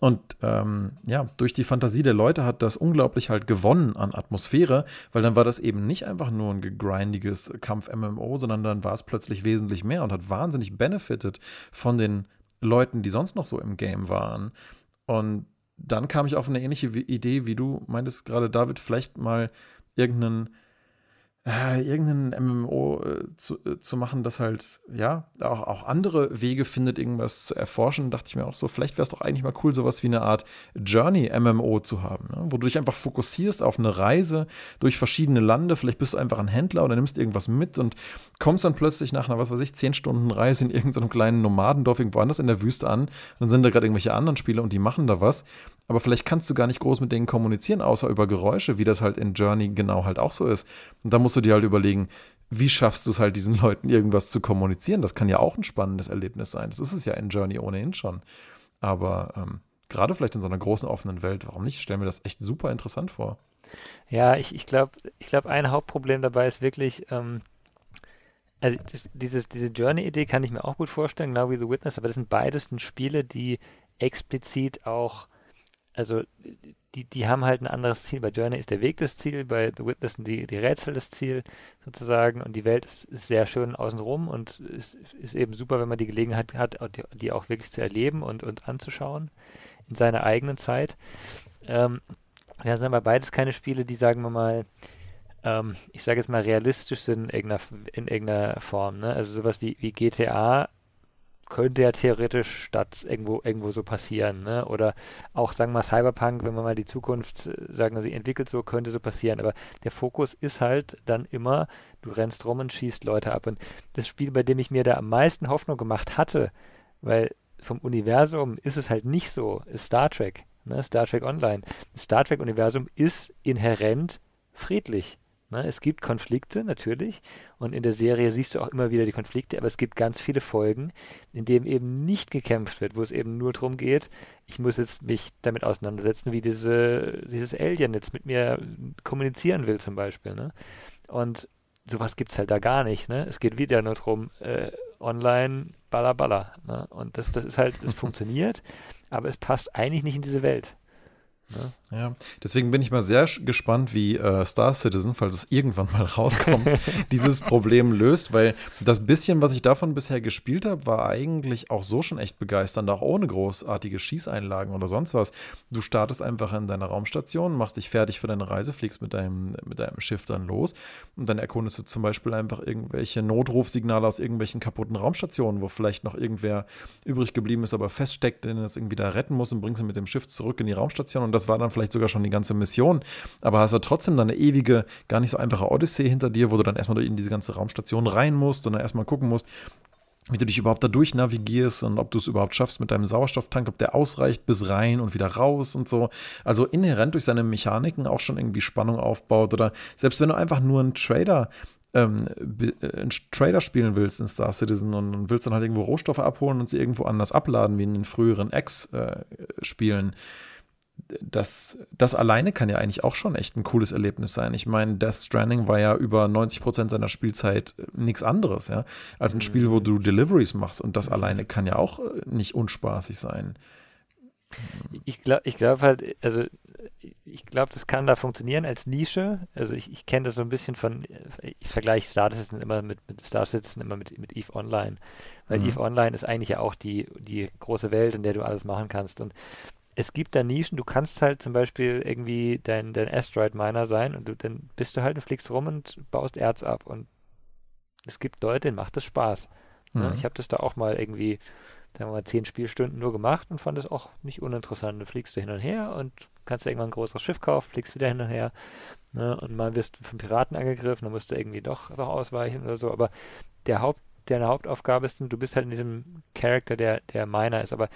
Und ähm, ja, durch die Fantasie der Leute hat das unglaublich halt gewonnen an Atmosphäre, weil dann war das eben nicht einfach nur ein gegrindiges Kampf-MMO, sondern dann war es plötzlich wesentlich mehr und hat wahnsinnig benefited von den Leuten, die sonst noch so im Game waren. Und dann kam ich auf eine ähnliche Idee, wie du meintest gerade, David, vielleicht mal irgendeinen äh, irgendein MMO äh, zu, äh, zu machen, das halt, ja, auch, auch andere Wege findet, irgendwas zu erforschen, dachte ich mir auch so, vielleicht wäre es doch eigentlich mal cool, sowas wie eine Art Journey-MMO zu haben, ne? wo du dich einfach fokussierst auf eine Reise durch verschiedene Lande, vielleicht bist du einfach ein Händler oder nimmst irgendwas mit und kommst dann plötzlich nach einer, was weiß ich, 10 Stunden Reise in irgendeinem kleinen Nomadendorf irgendwo anders in der Wüste an, dann sind da gerade irgendwelche anderen Spiele und die machen da was, aber vielleicht kannst du gar nicht groß mit denen kommunizieren, außer über Geräusche, wie das halt in Journey genau halt auch so ist. Und da musst du dir halt überlegen, wie schaffst du es halt, diesen Leuten irgendwas zu kommunizieren? Das kann ja auch ein spannendes Erlebnis sein. Das ist es ja in Journey ohnehin schon. Aber ähm, gerade vielleicht in so einer großen offenen Welt, warum nicht? Ich stelle mir das echt super interessant vor. Ja, ich, ich glaube, ich glaub, ein Hauptproblem dabei ist wirklich, ähm, also dieses, diese Journey-Idee kann ich mir auch gut vorstellen, genau wie The Witness, aber das sind beides Spiele, die explizit auch also die, die haben halt ein anderes Ziel. Bei Journey ist der Weg das Ziel, bei The Witness die, die Rätsel das Ziel sozusagen und die Welt ist, ist sehr schön außenrum und es ist, ist, eben super, wenn man die Gelegenheit hat, die, die, auch wirklich zu erleben und, und anzuschauen in seiner eigenen Zeit. Ähm, das sind aber beides keine Spiele, die, sagen wir mal, ähm, ich sage jetzt mal, realistisch sind in irgendeiner, in irgendeiner Form. Ne? Also sowas wie, wie GTA könnte ja theoretisch statt irgendwo, irgendwo so passieren. Ne? Oder auch, sagen wir mal, Cyberpunk, wenn man mal die Zukunft, sagen wir, sie entwickelt so, könnte so passieren. Aber der Fokus ist halt dann immer, du rennst rum und schießt Leute ab. Und das Spiel, bei dem ich mir da am meisten Hoffnung gemacht hatte, weil vom Universum ist es halt nicht so, ist Star Trek. Ne? Star Trek Online. Das Star Trek-Universum ist inhärent friedlich. Ne? Es gibt Konflikte natürlich und in der Serie siehst du auch immer wieder die Konflikte, aber es gibt ganz viele Folgen, in denen eben nicht gekämpft wird, wo es eben nur darum geht, ich muss jetzt mich damit auseinandersetzen, wie diese, dieses Alien jetzt mit mir kommunizieren will zum Beispiel. Ne? Und sowas gibt es halt da gar nicht. Ne? Es geht wieder nur darum, äh, online, balla balla. Ne? Und das, das ist halt, es [laughs] funktioniert, aber es passt eigentlich nicht in diese Welt. Ne? Ja, deswegen bin ich mal sehr gespannt, wie äh, Star Citizen, falls es irgendwann mal [laughs] rauskommt, [laughs] dieses Problem löst, weil das bisschen, was ich davon bisher gespielt habe, war eigentlich auch so schon echt begeisternd, auch ohne großartige Schießeinlagen oder sonst was. Du startest einfach in deiner Raumstation, machst dich fertig für deine Reise, fliegst mit deinem, mit deinem Schiff dann los und dann erkundest du zum Beispiel einfach irgendwelche Notrufsignale aus irgendwelchen kaputten Raumstationen, wo vielleicht noch irgendwer übrig geblieben ist, aber feststeckt, den es irgendwie da retten muss und bringst ihn mit dem Schiff zurück in die Raumstation und das war dann vielleicht sogar schon die ganze Mission, aber hast du trotzdem dann eine ewige, gar nicht so einfache Odyssee hinter dir, wo du dann erstmal in diese ganze Raumstation rein musst und dann erstmal gucken musst, wie du dich überhaupt da durch navigierst und ob du es überhaupt schaffst mit deinem Sauerstofftank, ob der ausreicht bis rein und wieder raus und so. Also inhärent durch seine Mechaniken auch schon irgendwie Spannung aufbaut oder selbst wenn du einfach nur einen Trader ähm, einen Trader spielen willst in Star Citizen und, und, willst dann halt irgendwo Rohstoffe abholen und sie irgendwo anders abladen, wie in den früheren X-Spielen. Äh, das, das alleine kann ja eigentlich auch schon echt ein cooles Erlebnis sein. Ich meine, Death Stranding war ja über 90 Prozent seiner Spielzeit nichts anderes, ja, als ein Spiel, wo du Deliveries machst. Und das alleine kann ja auch nicht unspaßig sein. Ich glaube ich glaub halt, also ich glaube, das kann da funktionieren als Nische. Also ich, ich kenne das so ein bisschen von, ich vergleiche Star Citizen immer mit, mit Star Citizen immer mit, mit EVE Online. Weil mhm. EVE Online ist eigentlich ja auch die, die große Welt, in der du alles machen kannst. Und es gibt da Nischen, du kannst halt zum Beispiel irgendwie dein, dein Asteroid-Miner sein und du, dann bist du halt, du fliegst rum und baust Erz ab und es gibt Leute, denen macht das Spaß. Ne? Mhm. Ich habe das da auch mal irgendwie, sagen wir mal, zehn Spielstunden nur gemacht und fand es auch nicht uninteressant. Du fliegst da hin und her und kannst irgendwann ein größeres Schiff kaufen, fliegst wieder hin und her ne? und mal wirst du von Piraten angegriffen, dann musst du irgendwie doch, doch ausweichen oder so, aber der Haupt, deine Hauptaufgabe ist, du bist halt in diesem Charakter, der, der Miner ist, aber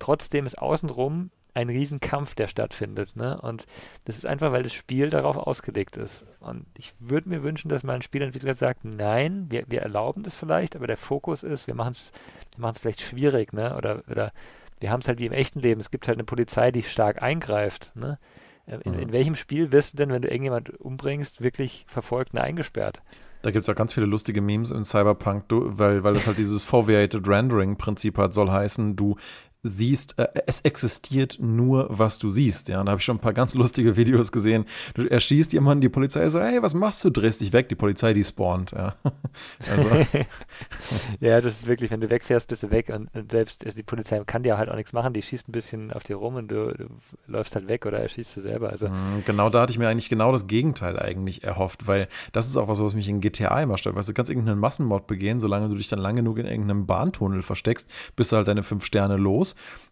trotzdem ist außenrum ein Riesenkampf, der stattfindet. Ne? Und das ist einfach, weil das Spiel darauf ausgelegt ist. Und ich würde mir wünschen, dass mal ein Spielentwickler sagt, nein, wir, wir erlauben das vielleicht, aber der Fokus ist, wir machen es wir vielleicht schwierig, ne? Oder, oder wir haben es halt wie im echten Leben. Es gibt halt eine Polizei, die stark eingreift. Ne? Äh, in, in, welchem Spiel wirst du denn, wenn du irgendjemand umbringst, wirklich verfolgt und eingesperrt? Da gibt es auch ganz viele lustige Memes in Cyberpunk, du, weil, weil das halt dieses [laughs] Foveated Rendering-Prinzip hat, soll heißen, du siehst, äh, es existiert nur, was du siehst. Ja, und da habe ich schon ein paar ganz lustige Videos gesehen. Du erschießt jemanden, die Polizei sagt, hey, was machst du? Drehst dich weg, die Polizei, die spawnt. Ja, [laughs] also. [laughs] ja das ist wirklich, wenn du wegfährst, bist du weg und, und selbst also die Polizei kann dir halt auch nichts machen. Die schießt ein bisschen auf dir rum und du, du läufst halt weg oder erschießt du selber. Also mhm, genau, da hatte ich mir eigentlich genau das Gegenteil eigentlich erhofft, weil das ist auch was, was mich in GTA immer stört. Weißt du, kannst irgendeinen Massenmord begehen, solange du dich dann lange genug in irgendeinem Bahntunnel versteckst, bist du halt deine fünf Sterne los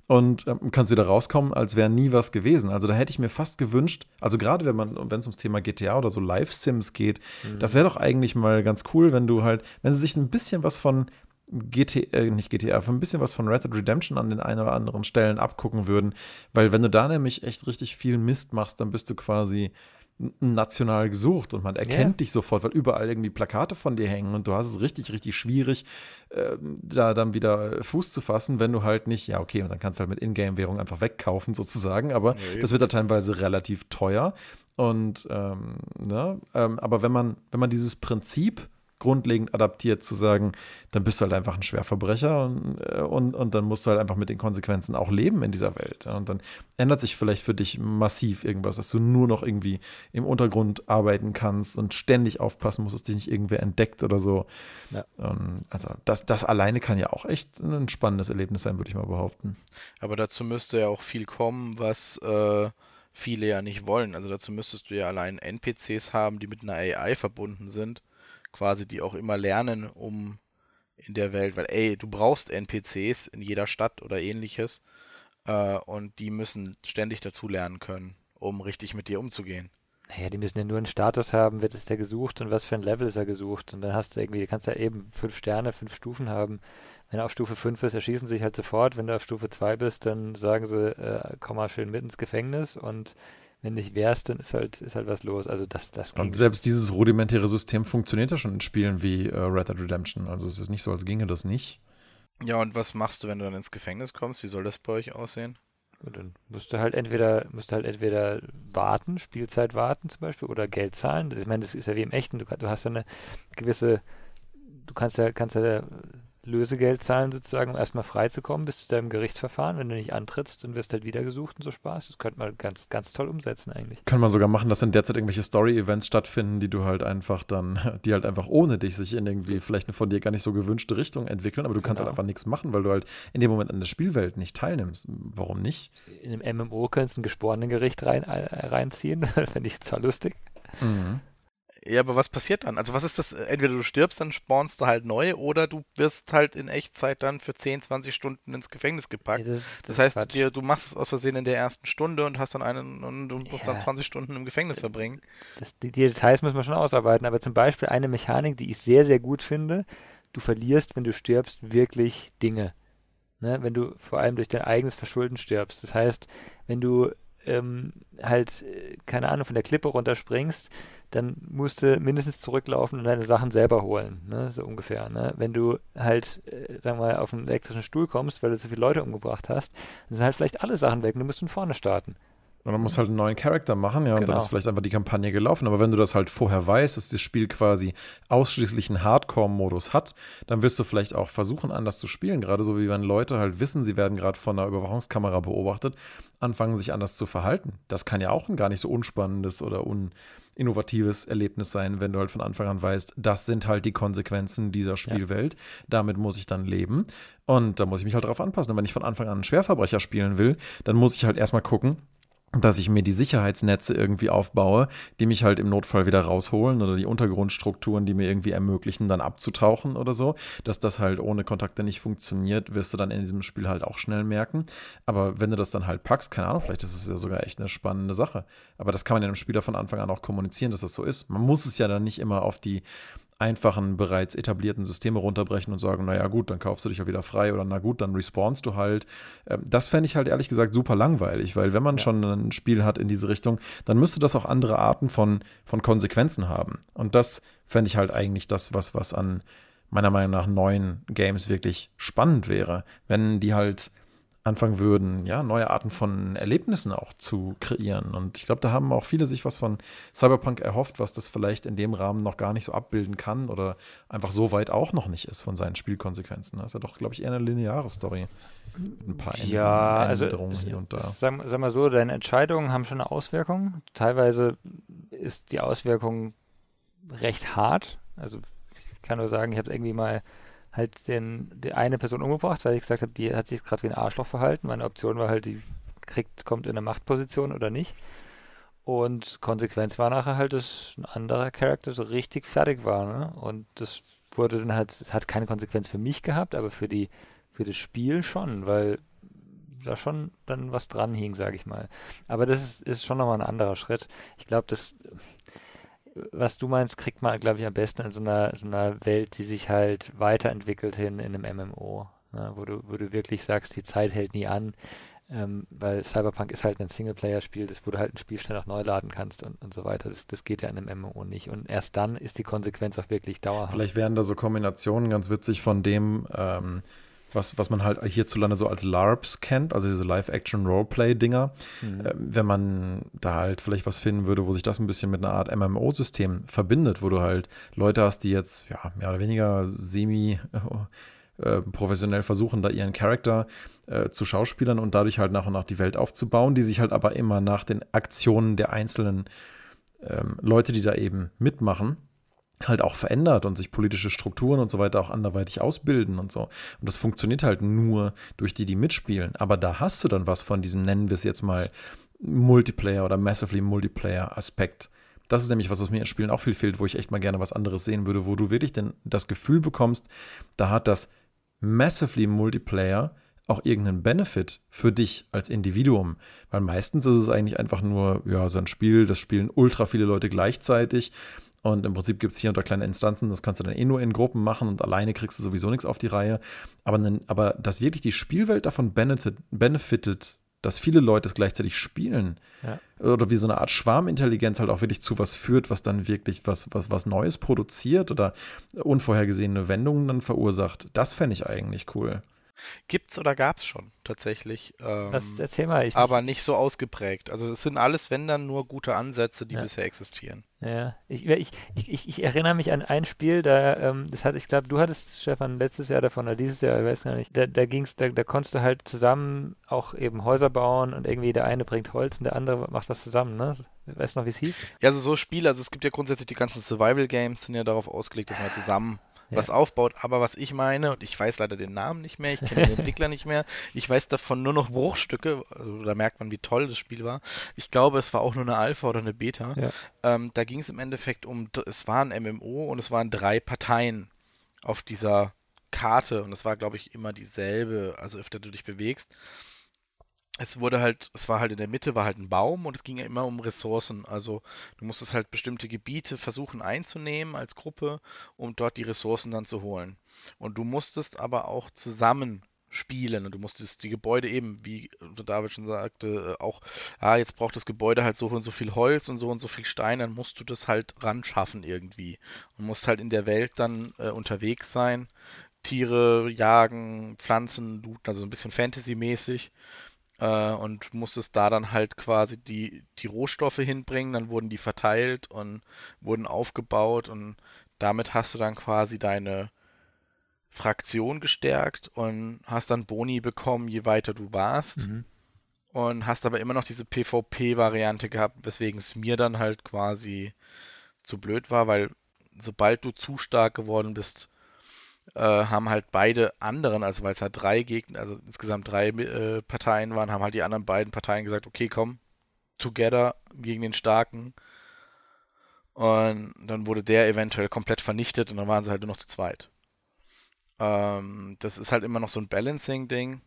und ähm, kannst wieder rauskommen, als wäre nie was gewesen. Also da hätte ich mir fast gewünscht, also gerade wenn man, wenn es ums Thema GTA oder so Live-Sims geht, mhm. das wäre doch eigentlich mal ganz cool, wenn du halt, wenn sie sich ein bisschen was von GTA, äh, nicht GTA, ein bisschen was von Red Dead Redemption an den einen oder anderen Stellen abgucken würden, weil wenn du da nämlich echt richtig viel Mist machst, dann bist du quasi national gesucht und man erkennt yeah. dich sofort, weil überall irgendwie Plakate von dir hängen und du hast es richtig, richtig schwierig, äh, da dann wieder Fuß zu fassen, wenn du halt nicht, ja, okay, und dann kannst du halt mit Ingame-Währung einfach wegkaufen sozusagen, aber ja, das wird dann teilweise relativ teuer. Und ähm, ne, ähm, aber wenn man, wenn man dieses Prinzip grundlegend adaptiert, zu sagen, dann bist du halt einfach ein Schwerverbrecher und, äh, und, und dann musst du halt einfach mit den Konsequenzen auch leben in dieser Welt. Und dann ändert sich vielleicht für dich massiv irgendwas, dass du nur noch irgendwie im Untergrund arbeiten kannst und ständig aufpassen musst, dass dich nicht irgendwer entdeckt oder so. Ja. also das, das alleine kann ja auch echt ein spannendes Erlebnis sein, würde ich mal behaupten. Aber dazu müsste ja auch viel kommen, was äh, viele ja nicht wollen. Also dazu müsstest du ja allein NPCs haben, die mit einer AI verbunden sind quasi, die auch immer lernen, um in der Welt, weil ey, du brauchst NPCs in jeder Stadt oder ähnliches äh, und die müssen ständig dazu lernen können, um richtig mit dir umzugehen. Naja, die müssen ja nur einen Status haben, wird ist der gesucht und was für ein Level ist er gesucht. Und dann hast du irgendwie, du kannst ja eben fünf Sterne, fünf Stufen haben. Wenn er auf Stufe 5 ist, erschießen sie sich halt sofort. Wenn du auf Stufe 2 bist, dann sagen sie, äh, komm mal schön mit ins Gefängnis und wenn nicht wärst, dann ist halt, ist halt was los. Also das, das Und selbst dieses rudimentäre System funktioniert ja schon in Spielen wie äh, Red Dead Redemption. Also es ist nicht so, als ginge das nicht. Ja, und was machst du, wenn du dann ins Gefängnis kommst? Wie soll das bei euch aussehen? Und dann musst du halt entweder, musst du halt entweder warten, Spielzeit warten zum Beispiel, oder Geld zahlen. Ich meine, das ist ja wie im Echten. Du, du hast ja eine gewisse, du kannst ja, kannst ja Lösegeld zahlen, sozusagen, um erstmal freizukommen bis zu deinem Gerichtsverfahren. Wenn du nicht antrittst, dann wirst du halt wieder gesucht und so Spaß. Das könnte man ganz, ganz toll umsetzen eigentlich. Kann man sogar machen, dass in der Zeit irgendwelche Story-Events stattfinden, die du halt einfach dann, [laughs] die halt einfach ohne dich sich in irgendwie vielleicht eine von dir gar nicht so gewünschte Richtung entwickeln, aber du kannst halt genau. einfach nichts machen, weil du halt in dem Moment an der Spielwelt nicht teilnimmst. Warum nicht? In einem MMO könntest du ein Geschworenengericht rein, äh, reinziehen. [laughs] Fände ich total lustig. Mhm. Ja, aber was passiert dann? Also was ist das? Entweder du stirbst, dann spawnst du halt neu, oder du wirst halt in Echtzeit dann für 10, 20 Stunden ins Gefängnis gepackt. Ja, das, das, das, heißt, dir, du machst es aus Versehen in der ersten Stunde und hast dann einen und du musst ja. dann 20 Stunden im Gefängnis verbringen. Das, die, die Details müssen wir schon ausarbeiten, aber zum Beispiel eine Mechanik, die ich sehr, sehr gut finde, du verlierst, wenn du stirbst, wirklich Dinge. Ne? Wenn du vor allem durch dein eigenes Verschulden stirbst. Das heißt, wenn du ähm, halt, äh, keine Ahnung, von der Klippe runterspringst, dann musst du mindestens zurücklaufen und deine Sachen selber holen, ne? so ungefähr. Ne? Wenn du halt, äh, sagen wir mal, auf einen elektrischen Stuhl kommst, weil du so viele Leute umgebracht hast, dann sind halt vielleicht alle Sachen weg und du musst von vorne starten. Und man muss halt einen neuen Charakter machen, ja, und genau. dann ist vielleicht einfach die Kampagne gelaufen. Aber wenn du das halt vorher weißt, dass das Spiel quasi ausschließlich einen Hardcore-Modus hat, dann wirst du vielleicht auch versuchen, anders zu spielen. Gerade so wie wenn Leute halt wissen, sie werden gerade von einer Überwachungskamera beobachtet, anfangen sich anders zu verhalten. Das kann ja auch ein gar nicht so unspannendes oder uninnovatives Erlebnis sein, wenn du halt von Anfang an weißt, das sind halt die Konsequenzen dieser Spielwelt. Ja. Damit muss ich dann leben. Und da muss ich mich halt darauf anpassen. Und wenn ich von Anfang an einen Schwerverbrecher spielen will, dann muss ich halt erstmal gucken, dass ich mir die Sicherheitsnetze irgendwie aufbaue, die mich halt im Notfall wieder rausholen oder die Untergrundstrukturen, die mir irgendwie ermöglichen, dann abzutauchen oder so. Dass das halt ohne Kontakte nicht funktioniert, wirst du dann in diesem Spiel halt auch schnell merken. Aber wenn du das dann halt packst, keine Ahnung, vielleicht ist es ja sogar echt eine spannende Sache. Aber das kann man ja dem Spieler von Anfang an auch kommunizieren, dass das so ist. Man muss es ja dann nicht immer auf die einfachen, bereits etablierten Systeme runterbrechen und sagen, naja gut, dann kaufst du dich ja wieder frei oder na gut, dann respawnst du halt. Ähm, das fände ich halt ehrlich gesagt super langweilig, weil wenn man ja. schon ein Spiel hat in diese Richtung, dann müsste das auch andere Arten von, von Konsequenzen haben. Und das fände ich halt eigentlich das, was, was an meiner Meinung nach neuen Games wirklich spannend wäre, wenn die halt anfangen würden, ja, neue Arten von Erlebnissen auch zu kreieren. Und ich glaube, da haben auch viele sich was von Cyberpunk erhofft, was das vielleicht in dem Rahmen noch gar nicht so abbilden kann oder einfach so weit auch noch nicht ist von seinen Spielkonsequenzen. Das ist ja doch, glaube ich, eher eine lineare Story. Ein paar ja, also Änderungen also, hier und da. Sag, sag mal so, deine Entscheidungen haben schon eine Auswirkung. Teilweise ist die Auswirkung recht hart. Also ich kann nur sagen, ich habe irgendwie mal halt den, die eine Person umgebracht, weil ich gesagt habe, die hat sich gerade wie ein Arschloch verhalten. Meine Option war halt, die kriegt, kommt in eine Machtposition oder nicht. Und Konsequenz war nachher halt, dass ein anderer Charakter so richtig fertig war. Ne? Und das wurde dann halt, es hat keine Konsequenz für mich gehabt, aber für die, für das Spiel schon, weil da schon dann was dran hing, sage ich mal. Aber das ist, ist schon nochmal ein anderer Schritt. Ich glaube, das was du meinst, kriegt man, glaube ich, am besten in so einer, so einer Welt, die sich halt weiterentwickelt hin in einem MMO. Ne, wo, du, wo du wirklich sagst, die Zeit hält nie an. Ähm, weil Cyberpunk ist halt ein Singleplayer-Spiel, das wo du halt einen Spielstand auch neu laden kannst und, und so weiter. Das, das geht ja in einem MMO nicht. Und erst dann ist die Konsequenz auch wirklich dauerhaft. Vielleicht wären da so Kombinationen ganz witzig von dem, ähm, was, was man halt hierzulande so als LARPs kennt, also diese Live-Action-Roleplay-Dinger. Mhm. Ähm, wenn man da halt vielleicht was finden würde, wo sich das ein bisschen mit einer Art MMO-System verbindet, wo du halt Leute hast, die jetzt ja mehr oder weniger semi [laughs] äh, professionell versuchen, da ihren Charakter äh, zu schauspielern und dadurch halt nach und nach die Welt aufzubauen, die sich halt aber immer nach den Aktionen der einzelnen ähm, Leute, die da eben mitmachen, halt auch verändert und sich politische Strukturen und so weiter auch anderweitig ausbilden und so. Und das funktioniert halt nur durch die, die mitspielen. Aber da hast du dann was von diesem, nennen wir es jetzt mal, Multiplayer oder Massively Multiplayer-Aspekt. Das ist nämlich was, was mir in Spielen auch viel fehlt, wo ich echt mal gerne was anderes sehen würde, wo du wirklich denn das Gefühl bekommst, da hat das Massively Multiplayer auch irgendeinen Benefit für dich als Individuum. Weil meistens ist es eigentlich einfach nur, ja, so ein Spiel, das spielen ultra viele Leute gleichzeitig und im Prinzip gibt es hier unter kleine Instanzen, das kannst du dann eh nur in Gruppen machen und alleine kriegst du sowieso nichts auf die Reihe. Aber, aber dass wirklich die Spielwelt davon benefitet, dass viele Leute es gleichzeitig spielen ja. oder wie so eine Art Schwarmintelligenz halt auch wirklich zu was führt, was dann wirklich was, was, was Neues produziert oder unvorhergesehene Wendungen dann verursacht, das fände ich eigentlich cool. Gibt's oder gab's schon tatsächlich. Ähm, das erzähl mal. Ich aber nicht so ausgeprägt. Also es sind alles, wenn dann, nur gute Ansätze, die ja. bisher existieren. Ja, ich, ich, ich, ich, erinnere mich an ein Spiel, da, ähm, das hat, ich glaube, du hattest, Stefan, letztes Jahr davon oder dieses Jahr, ich weiß gar nicht, da, da ging's, da, da konntest du halt zusammen auch eben Häuser bauen und irgendwie der eine bringt Holz und der andere macht was zusammen, ne? Weißt du noch, wie es hieß? Ja, also so Spiele, also es gibt ja grundsätzlich die ganzen Survival-Games, sind ja darauf ausgelegt, dass man zusammen was aufbaut. Aber was ich meine, und ich weiß leider den Namen nicht mehr, ich kenne den [laughs] Entwickler nicht mehr, ich weiß davon nur noch Bruchstücke, also da merkt man, wie toll das Spiel war. Ich glaube, es war auch nur eine Alpha oder eine Beta. Ja. Ähm, da ging es im Endeffekt um, es war ein MMO und es waren drei Parteien auf dieser Karte und es war, glaube ich, immer dieselbe, also öfter du dich bewegst es wurde halt, es war halt in der Mitte, war halt ein Baum und es ging ja immer um Ressourcen. Also du musstest halt bestimmte Gebiete versuchen einzunehmen als Gruppe, um dort die Ressourcen dann zu holen. Und du musstest aber auch zusammen spielen und du musstest die Gebäude eben, wie David schon sagte, äh, auch, ah, jetzt braucht das Gebäude halt so und so viel Holz und so und so viel Stein, dann musst du das halt ran schaffen irgendwie und musst halt in der Welt dann äh, unterwegs sein, Tiere jagen, Pflanzen looten, also ein bisschen Fantasy-mäßig äh, und musstest da dann halt quasi die, die Rohstoffe hinbringen, dann wurden die verteilt und wurden aufgebaut und damit hast du dann quasi deine Fraktion gestärkt und hast dann Boni bekommen, je weiter du warst. Mhm. Und hast aber immer noch diese PvP-Variante gehabt, weswegen es mir dann halt quasi zu blöd war, weil sobald du zu stark geworden bist, äh, haben halt beide anderen, also weil es halt drei Gegner, also insgesamt drei äh, Parteien waren, haben halt die anderen beiden Parteien gesagt, okay, komm, together gegen den Starken. Und dann wurde der eventuell komplett vernichtet und dann waren sie halt nur noch zu zweit. Ähm, das ist halt immer noch so ein Balancing-Ding.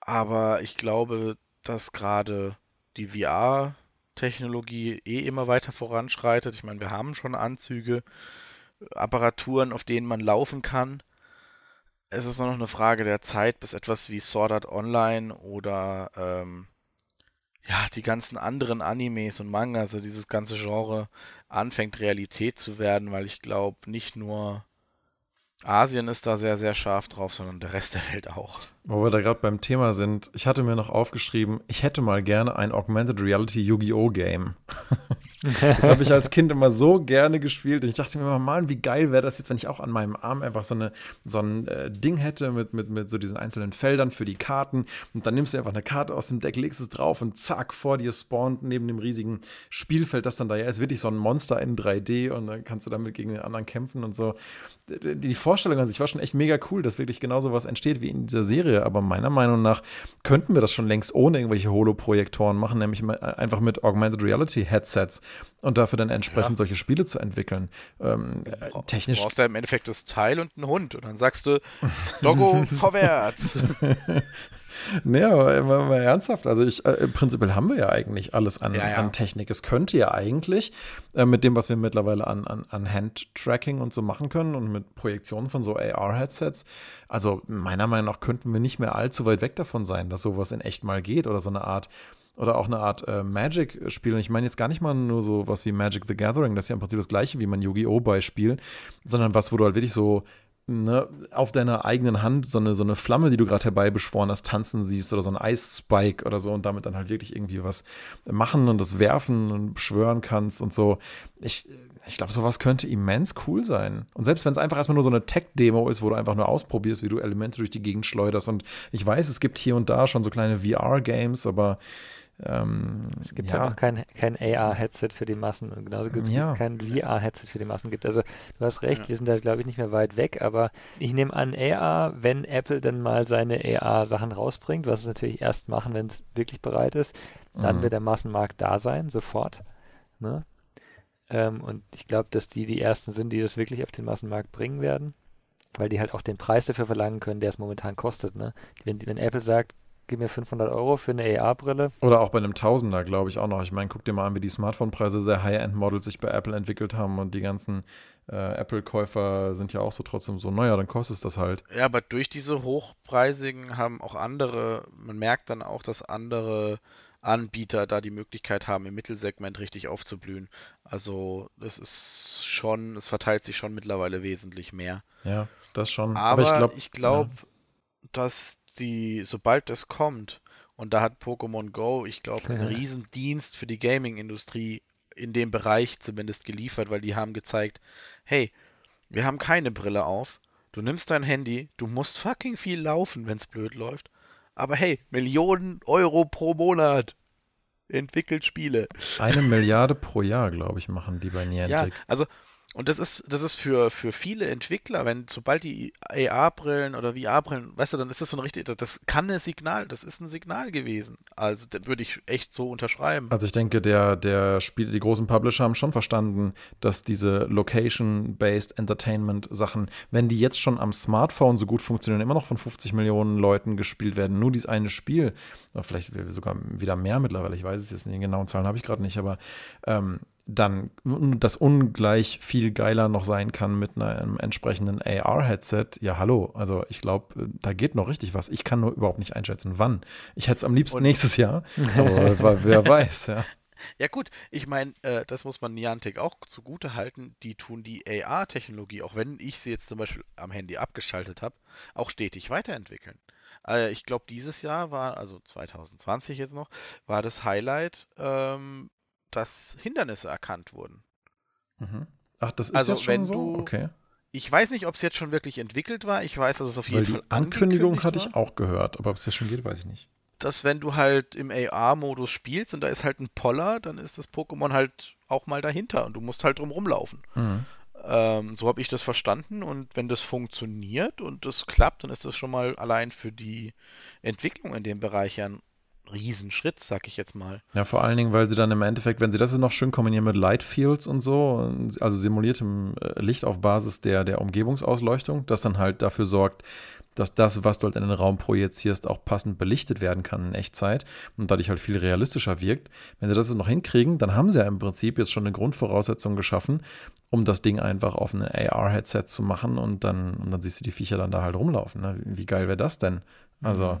Aber ich glaube, dass gerade die VR-Technologie eh immer weiter voranschreitet. Ich meine, wir haben schon Anzüge Apparaturen, auf denen man laufen kann. Es ist nur noch eine Frage der Zeit, bis etwas wie Sword Art Online oder ähm, ja, die ganzen anderen Animes und Mangas, also dieses ganze Genre anfängt Realität zu werden, weil ich glaube, nicht nur Asien ist da sehr, sehr scharf drauf, sondern der Rest der Welt auch. Wo wir da gerade beim Thema sind, ich hatte mir noch aufgeschrieben, ich hätte mal gerne ein Augmented Reality Yu-Gi-Oh! Game. [laughs] das habe ich als Kind immer so gerne gespielt und ich dachte mir immer, Mann, wie geil wäre das jetzt, wenn ich auch an meinem Arm einfach so, eine, so ein äh, Ding hätte mit, mit, mit so diesen einzelnen Feldern für die Karten und dann nimmst du einfach eine Karte aus dem Deck, legst es drauf und zack, vor dir spawnt neben dem riesigen Spielfeld, das dann da ja ist, wirklich so ein Monster in 3D und dann kannst du damit gegen den anderen kämpfen und so. Die Vorstellung an sich war schon echt mega cool, dass wirklich genau so was entsteht wie in dieser Serie, aber meiner Meinung nach könnten wir das schon längst ohne irgendwelche Holo-Projektoren machen, nämlich einfach mit Augmented Reality Headsets und dafür dann entsprechend ja. solche Spiele zu entwickeln. Ähm, du technisch. Du brauchst ja im Endeffekt das Teil und einen Hund und dann sagst du, Doggo, [laughs] vorwärts. [laughs] naja, aber immer mal ernsthaft. Also ich, äh, prinzipiell haben wir ja eigentlich alles an, ja, ja. an Technik. Es könnte ja eigentlich äh, mit dem, was wir mittlerweile an, an, an Hand-Tracking und so machen können und mit Projektionen von so AR-Headsets, also meiner Meinung nach könnten wir nicht mehr allzu weit weg davon sein, dass sowas in echt mal geht oder so eine Art oder auch eine Art äh, Magic-Spiel. Und ich meine jetzt gar nicht mal nur so was wie Magic the Gathering, das ist ja im Prinzip das gleiche wie mein Yu-Gi-Oh! Beispiel, sondern was, wo du halt wirklich so ne, auf deiner eigenen Hand so eine, so eine Flamme, die du gerade herbeibeschworen hast, tanzen siehst oder so ein Eisspike oder so und damit dann halt wirklich irgendwie was machen und das werfen und beschwören kannst und so. Ich, ich glaube, sowas könnte immens cool sein. Und selbst wenn es einfach erstmal nur so eine Tech-Demo ist, wo du einfach nur ausprobierst, wie du Elemente durch die Gegend schleuderst. Und ich weiß, es gibt hier und da schon so kleine VR-Games, aber ähm, es gibt ja. halt noch kein, kein AR-Headset für die Massen und genauso gut ja. kein VR-Headset für die Massen gibt. Also du hast recht, ja. wir sind da glaube ich nicht mehr weit weg, aber ich nehme an, AR, wenn Apple dann mal seine AR-Sachen rausbringt, was es natürlich erst machen, wenn es wirklich bereit ist, dann mhm. wird der Massenmarkt da sein, sofort. Ne? Ähm, und ich glaube, dass die die ersten sind, die das wirklich auf den Massenmarkt bringen werden, weil die halt auch den Preis dafür verlangen können, der es momentan kostet. Ne? Wenn, wenn Apple sagt, gib mir 500 Euro für eine AR-Brille. Oder auch bei einem Tausender, glaube ich auch noch. Ich meine, guck dir mal an, wie die Smartphone-Preise sehr High-End-Models sich bei Apple entwickelt haben und die ganzen äh, Apple-Käufer sind ja auch so trotzdem so, naja, dann kostet es das halt. Ja, aber durch diese hochpreisigen haben auch andere, man merkt dann auch, dass andere Anbieter da die Möglichkeit haben, im Mittelsegment richtig aufzublühen. Also das ist schon, es verteilt sich schon mittlerweile wesentlich mehr. Ja, das schon. Aber, Aber ich glaube, glaub, ja. dass die, sobald es kommt, und da hat Pokémon Go, ich glaube, einen Riesendienst für die Gaming-Industrie in dem Bereich zumindest geliefert, weil die haben gezeigt, hey, wir haben keine Brille auf, du nimmst dein Handy, du musst fucking viel laufen, wenn es blöd läuft, aber hey, Millionen Euro pro Monat entwickelt Spiele. Eine [laughs] Milliarde pro Jahr, glaube ich, machen die bei Niantic. Ja, also und das ist, das ist für, für viele Entwickler, wenn sobald die AR-Brillen oder VR-Brillen, weißt du, dann ist das so ein richtig, das kann ein Signal, das ist ein Signal gewesen. Also würde ich echt so unterschreiben. Also ich denke, der, der Spiel, die großen Publisher haben schon verstanden, dass diese Location-Based Entertainment-Sachen, wenn die jetzt schon am Smartphone so gut funktionieren, immer noch von 50 Millionen Leuten gespielt werden, nur dieses eine Spiel, oder vielleicht sogar wieder mehr mittlerweile, ich weiß es jetzt nicht, die genauen Zahlen habe ich gerade nicht, aber ähm, dann das ungleich viel geiler noch sein kann mit einem entsprechenden AR-Headset, ja, hallo. Also ich glaube, da geht noch richtig was. Ich kann nur überhaupt nicht einschätzen, wann. Ich hätte es am liebsten Und nächstes Jahr, [laughs] aber wer weiß, ja. Ja gut, ich meine, äh, das muss man Niantic auch zugute halten. Die tun die AR-Technologie, auch wenn ich sie jetzt zum Beispiel am Handy abgeschaltet habe, auch stetig weiterentwickeln. Äh, ich glaube, dieses Jahr war, also 2020 jetzt noch, war das Highlight ähm, dass Hindernisse erkannt wurden. Mhm. Ach, das ist also, jetzt schon so? Du, okay. Ich weiß nicht, ob es jetzt schon wirklich entwickelt war. Ich weiß, dass es auf jeden Weil Fall. Die Ankündigung hatte ich auch gehört, aber ob es jetzt schon geht, weiß ich nicht. Dass wenn du halt im AR-Modus spielst und da ist halt ein Poller, dann ist das Pokémon halt auch mal dahinter und du musst halt drum rumlaufen. Mhm. Ähm, so habe ich das verstanden und wenn das funktioniert und das klappt, dann ist das schon mal allein für die Entwicklung in dem Bereich ja ein Riesenschritt, sag ich jetzt mal. Ja, vor allen Dingen, weil sie dann im Endeffekt, wenn sie das noch schön kombinieren mit Lightfields und so, also simuliertem äh, Licht auf Basis der, der Umgebungsausleuchtung, das dann halt dafür sorgt, dass das, was du halt in den Raum projizierst, auch passend belichtet werden kann in Echtzeit und dadurch halt viel realistischer wirkt. Wenn sie das jetzt noch hinkriegen, dann haben sie ja im Prinzip jetzt schon eine Grundvoraussetzung geschaffen, um das Ding einfach auf ein AR-Headset zu machen und dann, und dann siehst du die Viecher dann da halt rumlaufen. Ne? Wie geil wäre das denn? Also. Mhm.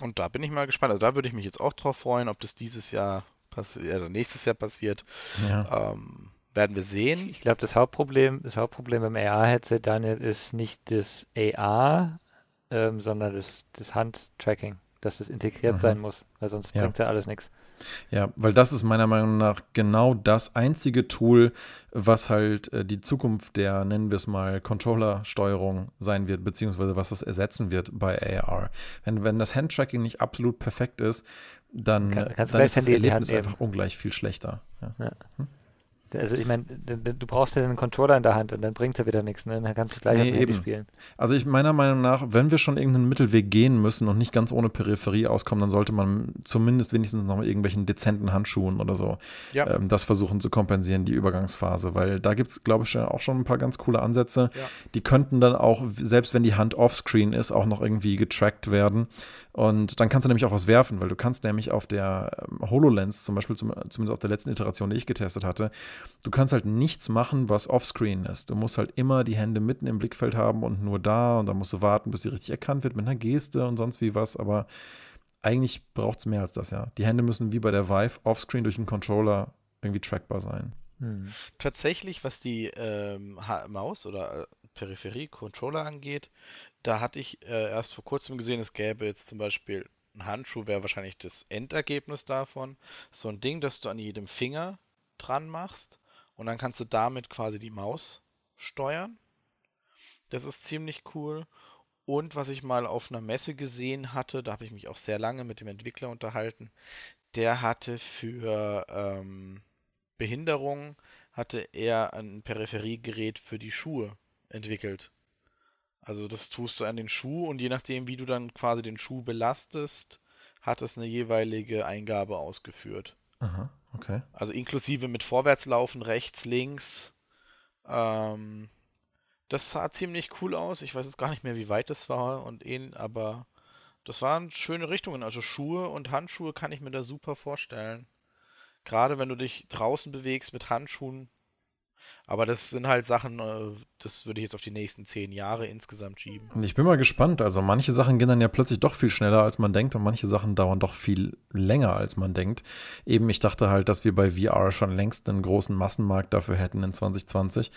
Und da bin ich mal gespannt. Also da würde ich mich jetzt auch drauf freuen, ob das dieses Jahr passiert, also nächstes Jahr passiert. Ja. Ähm, werden wir sehen. Ich glaube, das Hauptproblem, das Hauptproblem beim AR-Headset, Daniel, ist nicht das AR, ähm, sondern das, das Handtracking, dass es integriert mhm. sein muss, weil sonst ja. bringt ja alles nichts. Ja, weil das ist meiner Meinung nach genau das einzige Tool, was halt äh, die Zukunft der, nennen wir es mal, Controller-Steuerung sein wird, beziehungsweise was das ersetzen wird bei AR. Wenn, wenn das Handtracking nicht absolut perfekt ist, dann, Kann, dann ist das Erlebnis einfach ungleich viel schlechter. Ja. Ja. Hm? Also ich meine, du brauchst ja den Controller in der Hand und dann bringt es ja wieder nichts, ne? Dann kannst du gleich nee, auf dem spielen. Also ich meiner Meinung nach, wenn wir schon irgendeinen Mittelweg gehen müssen und nicht ganz ohne Peripherie auskommen, dann sollte man zumindest wenigstens noch mit irgendwelchen dezenten Handschuhen oder so ja. ähm, das versuchen zu kompensieren, die Übergangsphase. Weil da gibt es, glaube ich, auch schon ein paar ganz coole Ansätze. Ja. Die könnten dann auch, selbst wenn die Hand offscreen ist, auch noch irgendwie getrackt werden. Und dann kannst du nämlich auch was werfen, weil du kannst nämlich auf der ähm, HoloLens, zum Beispiel zum, zumindest auf der letzten Iteration, die ich getestet hatte, du kannst halt nichts machen, was offscreen ist. Du musst halt immer die Hände mitten im Blickfeld haben und nur da und dann musst du warten, bis sie richtig erkannt wird mit einer Geste und sonst wie was, aber eigentlich braucht es mehr als das, ja. Die Hände müssen wie bei der Vive offscreen durch einen Controller irgendwie trackbar sein. Hm. Tatsächlich, was die ähm, Maus oder äh, Peripherie-Controller angeht, da hatte ich äh, erst vor kurzem gesehen, es gäbe jetzt zum Beispiel ein Handschuh, wäre wahrscheinlich das Endergebnis davon. So ein Ding, das du an jedem Finger dran machst und dann kannst du damit quasi die Maus steuern. Das ist ziemlich cool. Und was ich mal auf einer Messe gesehen hatte, da habe ich mich auch sehr lange mit dem Entwickler unterhalten, der hatte für ähm, Behinderung, hatte er ein Peripheriegerät für die Schuhe entwickelt. Also das tust du an den Schuh und je nachdem, wie du dann quasi den Schuh belastest, hat es eine jeweilige Eingabe ausgeführt. Aha, okay. Also inklusive mit Vorwärtslaufen, rechts, links. Ähm, das sah ziemlich cool aus. Ich weiß jetzt gar nicht mehr, wie weit das war und ihn, aber das waren schöne Richtungen. Also Schuhe und Handschuhe kann ich mir da super vorstellen. Gerade wenn du dich draußen bewegst mit Handschuhen, aber das sind halt Sachen, äh, das würde ich jetzt auf die nächsten zehn Jahre insgesamt schieben. Ich bin mal gespannt. Also manche Sachen gehen dann ja plötzlich doch viel schneller, als man denkt und manche Sachen dauern doch viel länger, als man denkt. Eben, ich dachte halt, dass wir bei VR schon längst einen großen Massenmarkt dafür hätten in 2020.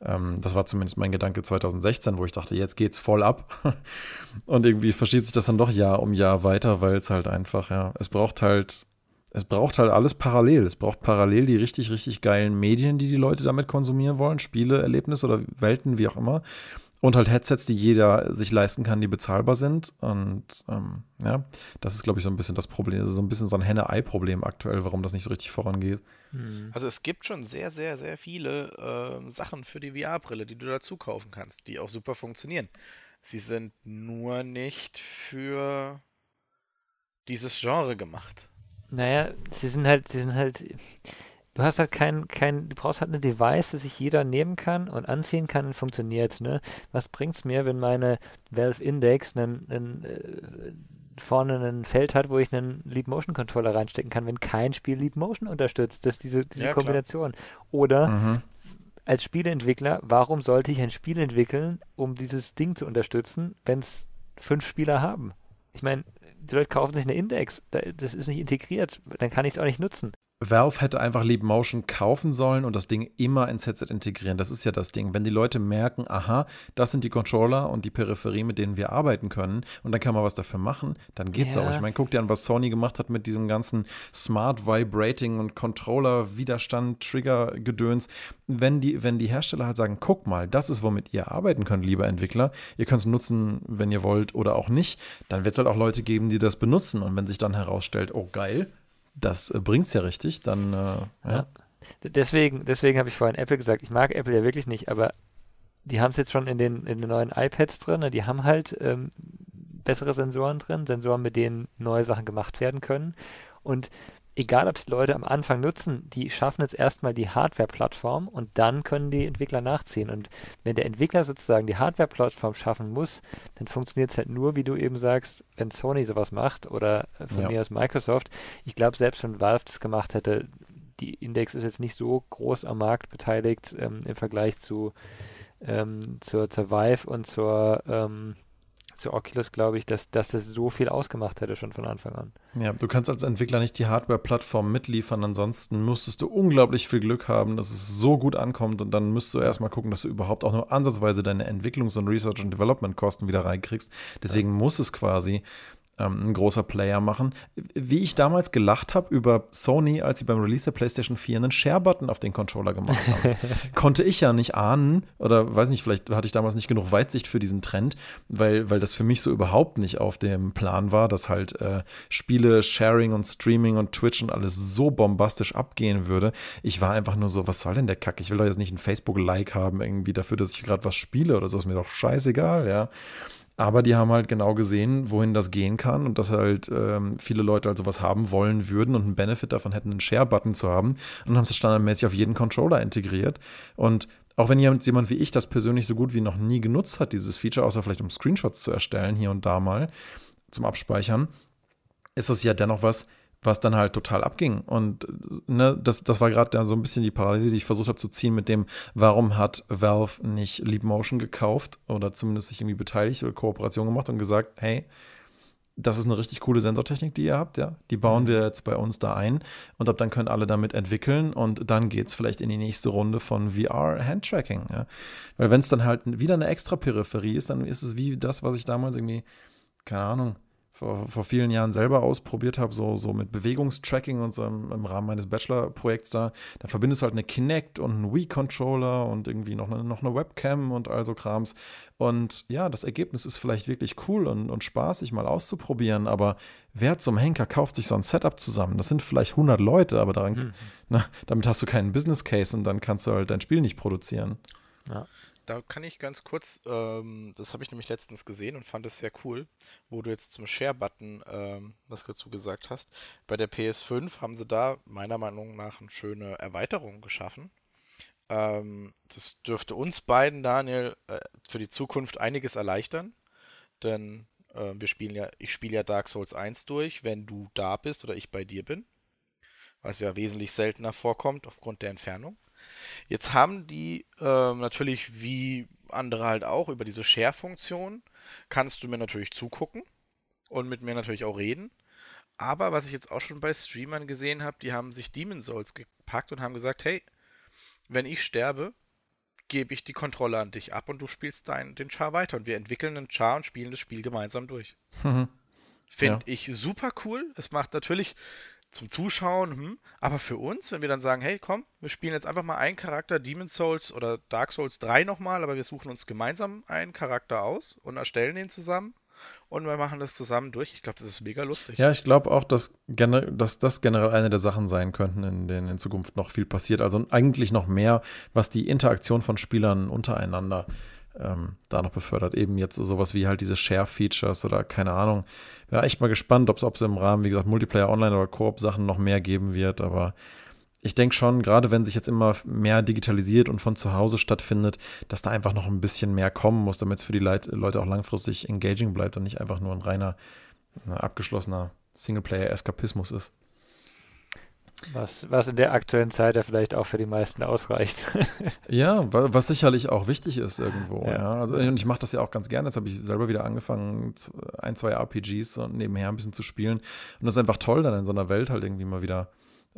Ähm, das war zumindest mein Gedanke 2016, wo ich dachte, jetzt geht's voll ab. [laughs] und irgendwie verschiebt sich das dann doch Jahr um Jahr weiter, weil es halt einfach, ja, es braucht halt es braucht halt alles parallel. Es braucht parallel die richtig, richtig geilen Medien, die die Leute damit konsumieren wollen, Spiele, Erlebnisse oder Welten, wie auch immer. Und halt Headsets, die jeder sich leisten kann, die bezahlbar sind. Und ähm, ja, das ist, glaube ich, so ein bisschen das Problem. Das ist so ein bisschen so ein Henne-Ei-Problem aktuell, warum das nicht so richtig vorangeht. Hm. Also es gibt schon sehr, sehr, sehr viele äh, Sachen für die VR-Brille, die du dazu kaufen kannst, die auch super funktionieren. Sie sind nur nicht für dieses Genre gemacht. Naja, sie sind halt, sie sind halt, du hast halt kein, kein, du brauchst halt eine Device, das sich jeder nehmen kann und anziehen kann und funktioniert, ne? Was bringt's mir, wenn meine Valve Index einen, einen äh, vorne ein Feld hat, wo ich einen Leap Motion Controller reinstecken kann, wenn kein Spiel Leap Motion unterstützt. Das ist diese, diese ja, Kombination. Oder mhm. als Spieleentwickler, warum sollte ich ein Spiel entwickeln, um dieses Ding zu unterstützen, wenn es fünf Spieler haben? Ich meine, die Leute kaufen sich eine Index, das ist nicht integriert, dann kann ich es auch nicht nutzen. Valve hätte einfach Leap Motion kaufen sollen und das Ding immer ins Headset integrieren. Das ist ja das Ding. Wenn die Leute merken, aha, das sind die Controller und die Peripherie, mit denen wir arbeiten können und dann kann man was dafür machen, dann geht's ja. auch. Ich meine, guck dir an, was Sony gemacht hat mit diesem ganzen Smart Vibrating und Controller, Widerstand, Trigger-Gedöns. Wenn die, wenn die Hersteller halt sagen, guck mal, das ist, womit ihr arbeiten könnt, lieber Entwickler, ihr könnt es nutzen, wenn ihr wollt oder auch nicht, dann wird es halt auch Leute geben, die das benutzen. Und wenn sich dann herausstellt, oh geil, das äh, bringt es ja richtig, dann äh, ja. ja. Deswegen, deswegen habe ich vorhin Apple gesagt, ich mag Apple ja wirklich nicht, aber die haben es jetzt schon in den, in den neuen iPads drin, ne? die haben halt ähm, bessere Sensoren drin, Sensoren, mit denen neue Sachen gemacht werden können. Und egal ob es Leute am Anfang nutzen, die schaffen jetzt erstmal die Hardware-Plattform und dann können die Entwickler nachziehen. Und wenn der Entwickler sozusagen die Hardware-Plattform schaffen muss, dann funktioniert es halt nur, wie du eben sagst, wenn Sony sowas macht oder von ja. mir aus Microsoft. Ich glaube, selbst wenn Valve das gemacht hätte, die Index ist jetzt nicht so groß am Markt beteiligt ähm, im Vergleich zu ähm, zur, zur Vive und zur ähm, zu Oculus, glaube ich, dass, dass das so viel ausgemacht hätte schon von Anfang an. Ja, du kannst als Entwickler nicht die Hardware-Plattform mitliefern, ansonsten müsstest du unglaublich viel Glück haben, dass es so gut ankommt und dann müsstest du erstmal gucken, dass du überhaupt auch nur ansatzweise deine Entwicklungs- und Research- und Development-Kosten wieder reinkriegst. Deswegen ja. muss es quasi ähm, ein großer Player machen. Wie ich damals gelacht habe über Sony, als sie beim Release der PlayStation 4 einen Share-Button auf den Controller gemacht haben, [laughs] konnte ich ja nicht ahnen oder weiß nicht, vielleicht hatte ich damals nicht genug Weitsicht für diesen Trend, weil, weil das für mich so überhaupt nicht auf dem Plan war, dass halt äh, Spiele, Sharing und Streaming und Twitch und alles so bombastisch abgehen würde. Ich war einfach nur so, was soll denn der Kack? Ich will doch jetzt nicht ein Facebook-Like haben irgendwie dafür, dass ich gerade was spiele oder so, ist mir doch scheißegal, ja. Aber die haben halt genau gesehen, wohin das gehen kann und dass halt ähm, viele Leute halt sowas haben wollen würden und einen Benefit davon hätten, einen Share-Button zu haben und haben es standardmäßig auf jeden Controller integriert. Und auch wenn jemand, jemand wie ich das persönlich so gut wie noch nie genutzt hat, dieses Feature, außer vielleicht um Screenshots zu erstellen, hier und da mal zum Abspeichern, ist es ja dennoch was, was dann halt total abging. Und ne, das, das war gerade so ein bisschen die Parallele, die ich versucht habe zu ziehen mit dem, warum hat Valve nicht Leap Motion gekauft oder zumindest sich irgendwie beteiligt oder Kooperation gemacht und gesagt, hey, das ist eine richtig coole Sensortechnik, die ihr habt, ja. Die bauen mhm. wir jetzt bei uns da ein und ab dann können alle damit entwickeln und dann geht es vielleicht in die nächste Runde von VR-Handtracking, ja. Weil wenn es dann halt wieder eine extra Peripherie ist, dann ist es wie das, was ich damals irgendwie, keine Ahnung, vor, vor vielen Jahren selber ausprobiert habe, so, so mit Bewegungstracking und so im, im Rahmen meines Bachelor-Projekts da, da verbindest du halt eine Kinect und einen Wii-Controller und irgendwie noch eine, noch eine Webcam und all so Krams. Und ja, das Ergebnis ist vielleicht wirklich cool und, und spaßig mal auszuprobieren, aber wer zum Henker kauft sich so ein Setup zusammen? Das sind vielleicht 100 Leute, aber daran, mhm. na, damit hast du keinen Business Case und dann kannst du halt dein Spiel nicht produzieren. Ja. Da kann ich ganz kurz, ähm, das habe ich nämlich letztens gesehen und fand es sehr cool, wo du jetzt zum Share-Button ähm, was dazu gesagt hast. Bei der PS5 haben sie da meiner Meinung nach eine schöne Erweiterung geschaffen. Ähm, das dürfte uns beiden, Daniel, äh, für die Zukunft einiges erleichtern, denn äh, wir spielen ja, ich spiele ja Dark Souls 1 durch, wenn du da bist oder ich bei dir bin, was ja wesentlich seltener vorkommt aufgrund der Entfernung. Jetzt haben die ähm, natürlich wie andere halt auch über diese Share-Funktion kannst du mir natürlich zugucken und mit mir natürlich auch reden. Aber was ich jetzt auch schon bei Streamern gesehen habe, die haben sich Demon Souls gepackt und haben gesagt, hey, wenn ich sterbe, gebe ich die Kontrolle an dich ab und du spielst dein, den Char weiter. Und wir entwickeln einen Char und spielen das Spiel gemeinsam durch. Mhm. Finde ja. ich super cool. Es macht natürlich zum Zuschauen, hm. aber für uns, wenn wir dann sagen, hey, komm, wir spielen jetzt einfach mal einen Charakter Demon's Souls oder Dark Souls 3 nochmal, aber wir suchen uns gemeinsam einen Charakter aus und erstellen den zusammen und wir machen das zusammen durch. Ich glaube, das ist mega lustig. Ja, ich glaube auch, dass, dass das generell eine der Sachen sein könnten, in denen in Zukunft noch viel passiert. Also eigentlich noch mehr, was die Interaktion von Spielern untereinander ähm, da noch befördert. Eben jetzt so sowas wie halt diese Share-Features oder keine Ahnung ja, echt mal gespannt, ob es im Rahmen, wie gesagt, Multiplayer Online oder Koop-Sachen noch mehr geben wird. Aber ich denke schon, gerade wenn sich jetzt immer mehr digitalisiert und von zu Hause stattfindet, dass da einfach noch ein bisschen mehr kommen muss, damit es für die Leute auch langfristig engaging bleibt und nicht einfach nur ein reiner, abgeschlossener Singleplayer-Eskapismus ist. Was, was in der aktuellen Zeit ja vielleicht auch für die meisten ausreicht. [laughs] ja, was sicherlich auch wichtig ist irgendwo. Ja. ja. Also, und ich mache das ja auch ganz gerne. Jetzt habe ich selber wieder angefangen, ein, zwei RPGs und nebenher ein bisschen zu spielen. Und das ist einfach toll, dann in so einer Welt halt irgendwie mal wieder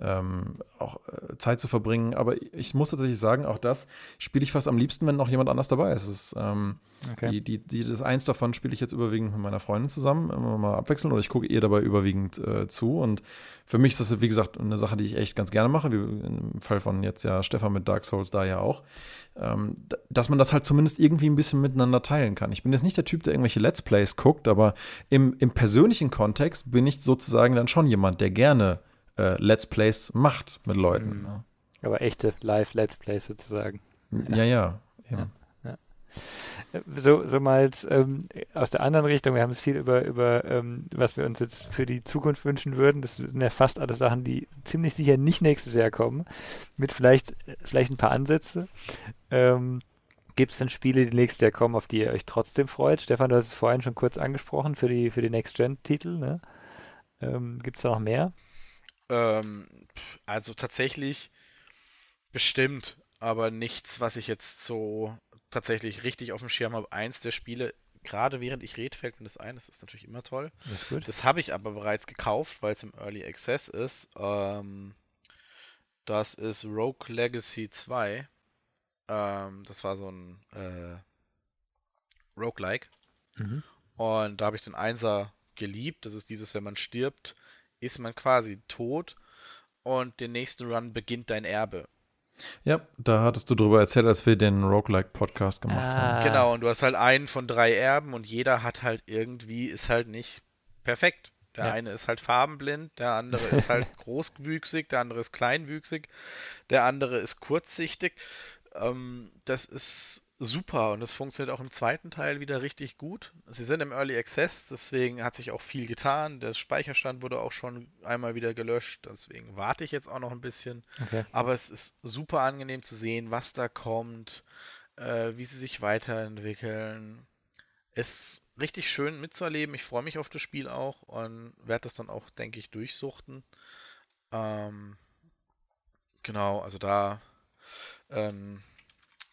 ähm, auch äh, Zeit zu verbringen. Aber ich muss tatsächlich sagen, auch das spiele ich fast am liebsten, wenn noch jemand anders dabei ist. ist ähm, okay. die, die, die, das eins davon spiele ich jetzt überwiegend mit meiner Freundin zusammen, immer mal abwechseln oder ich gucke ihr dabei überwiegend äh, zu. Und für mich ist das, wie gesagt, eine Sache, die ich echt ganz gerne mache. Wie Im Fall von jetzt ja Stefan mit Dark Souls da ja auch. Ähm, dass man das halt zumindest irgendwie ein bisschen miteinander teilen kann. Ich bin jetzt nicht der Typ, der irgendwelche Let's Plays guckt, aber im, im persönlichen Kontext bin ich sozusagen dann schon jemand, der gerne äh, Let's Plays macht mit Leuten. Mhm. Aber echte Live-Let's Plays sozusagen. Ja, ja. ja, ja. so, so mal ähm, aus der anderen Richtung, wir haben es viel über, über ähm, was wir uns jetzt für die Zukunft wünschen würden. Das sind ja fast alle Sachen, die ziemlich sicher nicht nächstes Jahr kommen, mit vielleicht, vielleicht ein paar Ansätze. Ähm, Gibt es denn Spiele, die nächstes Jahr kommen, auf die ihr euch trotzdem freut? Stefan, du hast es vorhin schon kurz angesprochen für die, für die Next-Gen-Titel. Ne? Ähm, Gibt es da noch mehr? Ähm, also tatsächlich bestimmt, aber nichts, was ich jetzt so tatsächlich richtig auf dem Schirm habe. Eins der Spiele, gerade während ich rede, fällt mir das ein. Das ist natürlich immer toll. Das, das habe ich aber bereits gekauft, weil es im Early Access ist. Ähm, das ist Rogue Legacy 2. Ähm, das war so ein äh, Roguelike. Mhm. Und da habe ich den Einser geliebt. Das ist dieses, wenn man stirbt, ist man quasi tot und den nächsten Run beginnt dein Erbe. Ja, da hattest du darüber erzählt, als wir den Roguelike-Podcast gemacht ah. haben. Genau, und du hast halt einen von drei Erben und jeder hat halt irgendwie, ist halt nicht perfekt. Der ja. eine ist halt farbenblind, der andere ist halt [laughs] großwüchsig, der andere ist kleinwüchsig, der andere ist kurzsichtig. Ähm, das ist super und es funktioniert auch im zweiten Teil wieder richtig gut. Sie sind im Early Access, deswegen hat sich auch viel getan. Der Speicherstand wurde auch schon einmal wieder gelöscht, deswegen warte ich jetzt auch noch ein bisschen. Okay. Aber es ist super angenehm zu sehen, was da kommt, äh, wie sie sich weiterentwickeln. Es ist richtig schön mitzuerleben. Ich freue mich auf das Spiel auch und werde das dann auch, denke ich, durchsuchten. Ähm, genau, also da ähm,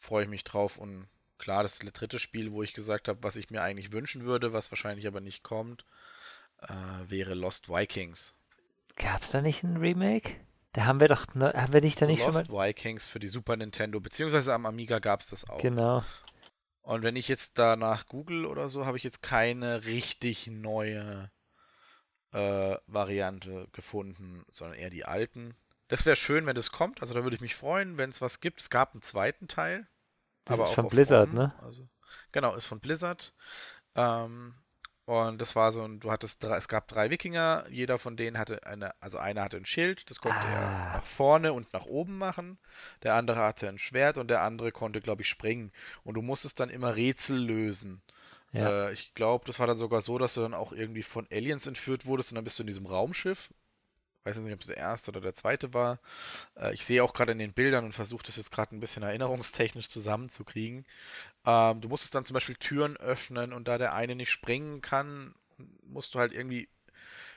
freue ich mich drauf. Und klar, das dritte Spiel, wo ich gesagt habe, was ich mir eigentlich wünschen würde, was wahrscheinlich aber nicht kommt, äh, wäre Lost Vikings. Gab es da nicht ein Remake? Da haben wir doch, ne, haben wir nicht da nicht Lost schon mal... Vikings für die Super Nintendo, beziehungsweise am Amiga gab es das auch. Genau. Und wenn ich jetzt danach google oder so, habe ich jetzt keine richtig neue äh, Variante gefunden, sondern eher die alten. Das wäre schön, wenn das kommt. Also da würde ich mich freuen, wenn es was gibt. Es gab einen zweiten Teil. Das aber ist von Blizzard, Form. ne? Also, genau, ist von Blizzard. Ähm, und das war so ein, du hattest drei, es gab drei Wikinger, jeder von denen hatte eine, also einer hatte ein Schild, das konnte ah. er nach vorne und nach oben machen. Der andere hatte ein Schwert und der andere konnte, glaube ich, springen. Und du musstest dann immer Rätsel lösen. Ja. Äh, ich glaube, das war dann sogar so, dass du dann auch irgendwie von Aliens entführt wurdest und dann bist du in diesem Raumschiff weiß nicht, ob es der erste oder der zweite war. Äh, ich sehe auch gerade in den Bildern und versuche das jetzt gerade ein bisschen erinnerungstechnisch zusammenzukriegen. Ähm, du musstest dann zum Beispiel Türen öffnen und da der eine nicht springen kann, musst du halt irgendwie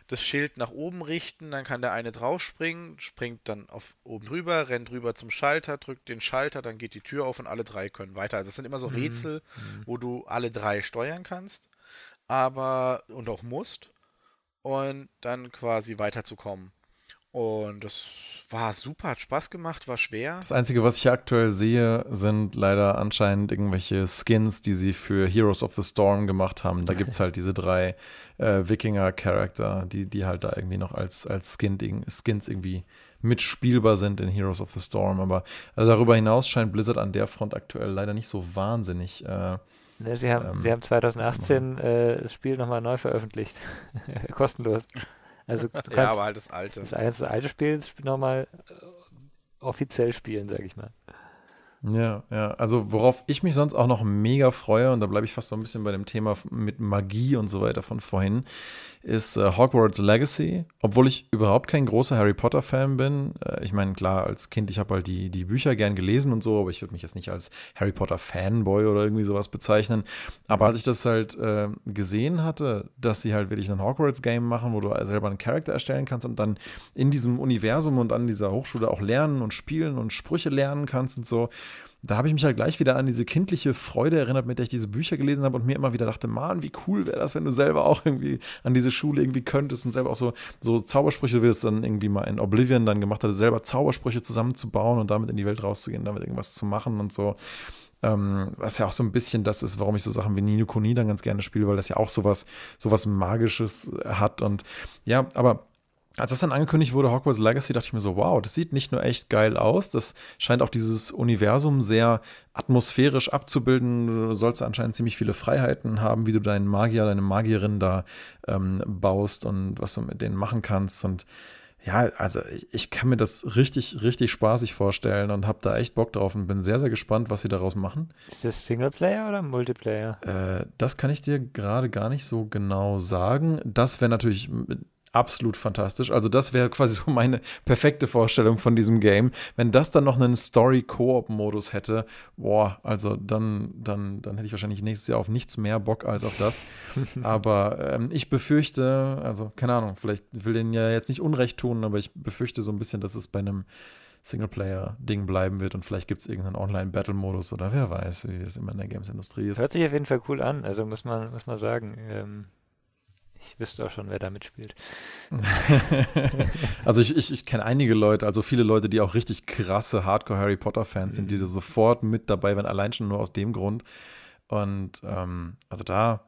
das Schild nach oben richten, dann kann der eine draufspringen, springt dann auf oben drüber, rennt rüber zum Schalter, drückt den Schalter, dann geht die Tür auf und alle drei können weiter. Also es sind immer so mhm. Rätsel, mhm. wo du alle drei steuern kannst, aber und auch musst und dann quasi weiterzukommen. Und das war super, hat Spaß gemacht, war schwer. Das Einzige, was ich aktuell sehe, sind leider anscheinend irgendwelche Skins, die sie für Heroes of the Storm gemacht haben. Da gibt es halt diese drei äh, Wikinger-Charakter, die, die halt da irgendwie noch als, als Skin, Skins irgendwie mitspielbar sind in Heroes of the Storm. Aber also darüber hinaus scheint Blizzard an der Front aktuell leider nicht so wahnsinnig äh, Ne, sie, haben, ähm, sie haben 2018 äh, das Spiel nochmal neu veröffentlicht. [laughs] Kostenlos. Also [laughs] ja, aber halt das alte. Das, das alte Spiel, das Spiel nochmal äh, offiziell spielen, sag ich mal. Ja, ja. Also worauf ich mich sonst auch noch mega freue, und da bleibe ich fast so ein bisschen bei dem Thema mit Magie und so weiter von vorhin, ist äh, Hogwarts Legacy. Obwohl ich überhaupt kein großer Harry Potter-Fan bin. Äh, ich meine, klar, als Kind, ich habe halt die, die Bücher gern gelesen und so, aber ich würde mich jetzt nicht als Harry Potter-Fanboy oder irgendwie sowas bezeichnen. Aber als ich das halt äh, gesehen hatte, dass sie halt wirklich ein Hogwarts-Game machen, wo du selber einen Charakter erstellen kannst und dann in diesem Universum und an dieser Hochschule auch lernen und spielen und Sprüche lernen kannst und so, da habe ich mich halt gleich wieder an diese kindliche Freude erinnert, mit der ich diese Bücher gelesen habe und mir immer wieder dachte, Mann, wie cool wäre das, wenn du selber auch irgendwie an diese Schule irgendwie könntest und selber auch so, so Zaubersprüche, wie es dann irgendwie mal in Oblivion dann gemacht hatte, selber Zaubersprüche zusammenzubauen und damit in die Welt rauszugehen, damit irgendwas zu machen und so. Ähm, was ja auch so ein bisschen das ist, warum ich so Sachen wie Nino Kuni dann ganz gerne spiele, weil das ja auch sowas, sowas Magisches hat und ja, aber als das dann angekündigt wurde, Hogwarts Legacy, dachte ich mir so, wow, das sieht nicht nur echt geil aus, das scheint auch dieses Universum sehr atmosphärisch abzubilden. Du sollst anscheinend ziemlich viele Freiheiten haben, wie du deinen Magier, deine Magierin da ähm, baust und was du mit denen machen kannst. Und Ja, also ich, ich, kann mir das richtig, richtig spaßig vorstellen und habe da echt Bock drauf und bin sehr, sehr gespannt, was sie daraus machen. Ist das Singleplayer oder Multiplayer? Äh, das kann ich dir gerade gar nicht so genau sagen. Das wäre natürlich absolut fantastisch. Also das wäre quasi [laughs] so meine perfekte Vorstellung von diesem Game. Wenn das dann noch einen Story-Koop-Modus hätte, boah, also dann, dann, dann hätte ich wahrscheinlich nächstes Jahr auf nichts mehr Bock als auf das. [laughs] aber ähm, ich befürchte, also keine Ahnung, vielleicht will den ja jetzt nicht Unrecht tun, aber ich befürchte so ein bisschen, dass es bei einem Singleplayer-Ding bleiben wird und vielleicht gibt es irgendeinen Online-Battle-Modus oder wer weiß, wie es immer in der Games-Industrie ist. Hört sich auf jeden Fall cool an, also muss man, muss man sagen. Ähm, ich wüsste auch schon, wer da mitspielt. [laughs] also ich, ich, ich kenne einige Leute, also viele Leute, die auch richtig krasse Hardcore-Harry Potter-Fans sind, die mhm. sofort mit dabei waren, allein schon nur aus dem Grund. Und ähm, also da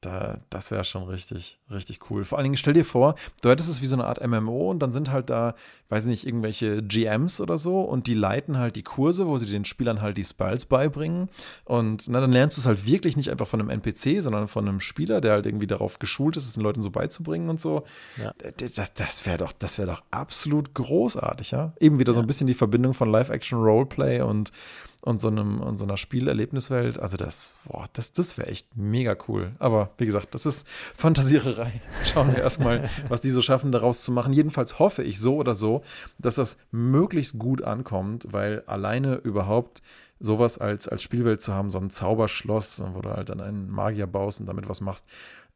da, das wäre schon richtig, richtig cool. Vor allen Dingen, stell dir vor, du hättest es wie so eine Art MMO und dann sind halt da, weiß nicht, irgendwelche GMs oder so und die leiten halt die Kurse, wo sie den Spielern halt die Spells beibringen. Und na, dann lernst du es halt wirklich nicht einfach von einem NPC, sondern von einem Spieler, der halt irgendwie darauf geschult ist, es den Leuten so beizubringen und so. Ja. Das, das wäre doch, das doch absolut großartig, ja. Eben wieder ja. so ein bisschen die Verbindung von Live-Action-Roleplay und und so, einem, und so einer Spielerlebniswelt. Also das, boah, das, das wäre echt mega cool. Aber wie gesagt, das ist Fantasiererei. [laughs] Schauen wir erstmal, was die so schaffen, daraus zu machen. Jedenfalls hoffe ich so oder so, dass das möglichst gut ankommt, weil alleine überhaupt sowas als, als Spielwelt zu haben, so ein Zauberschloss, wo du halt dann einen Magier baust und damit was machst,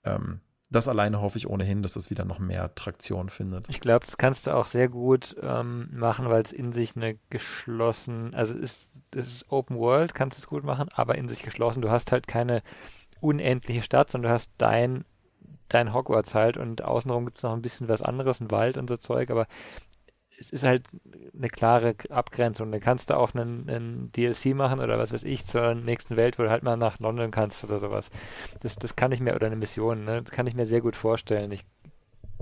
ähm, das alleine hoffe ich ohnehin, dass das wieder noch mehr Traktion findet. Ich glaube, das kannst du auch sehr gut ähm, machen, weil es in sich eine geschlossen, also ist, es ist Open World, kannst es gut machen, aber in sich geschlossen. Du hast halt keine unendliche Stadt, sondern du hast dein, dein Hogwarts halt und außenrum gibt es noch ein bisschen was anderes, ein Wald und so Zeug, aber es ist halt eine klare Abgrenzung. Dann kannst du auch einen, einen, DLC machen oder was weiß ich zur nächsten Welt, wo du halt mal nach London kannst oder sowas. Das, das kann ich mir, oder eine Mission, ne? das kann ich mir sehr gut vorstellen. Ich,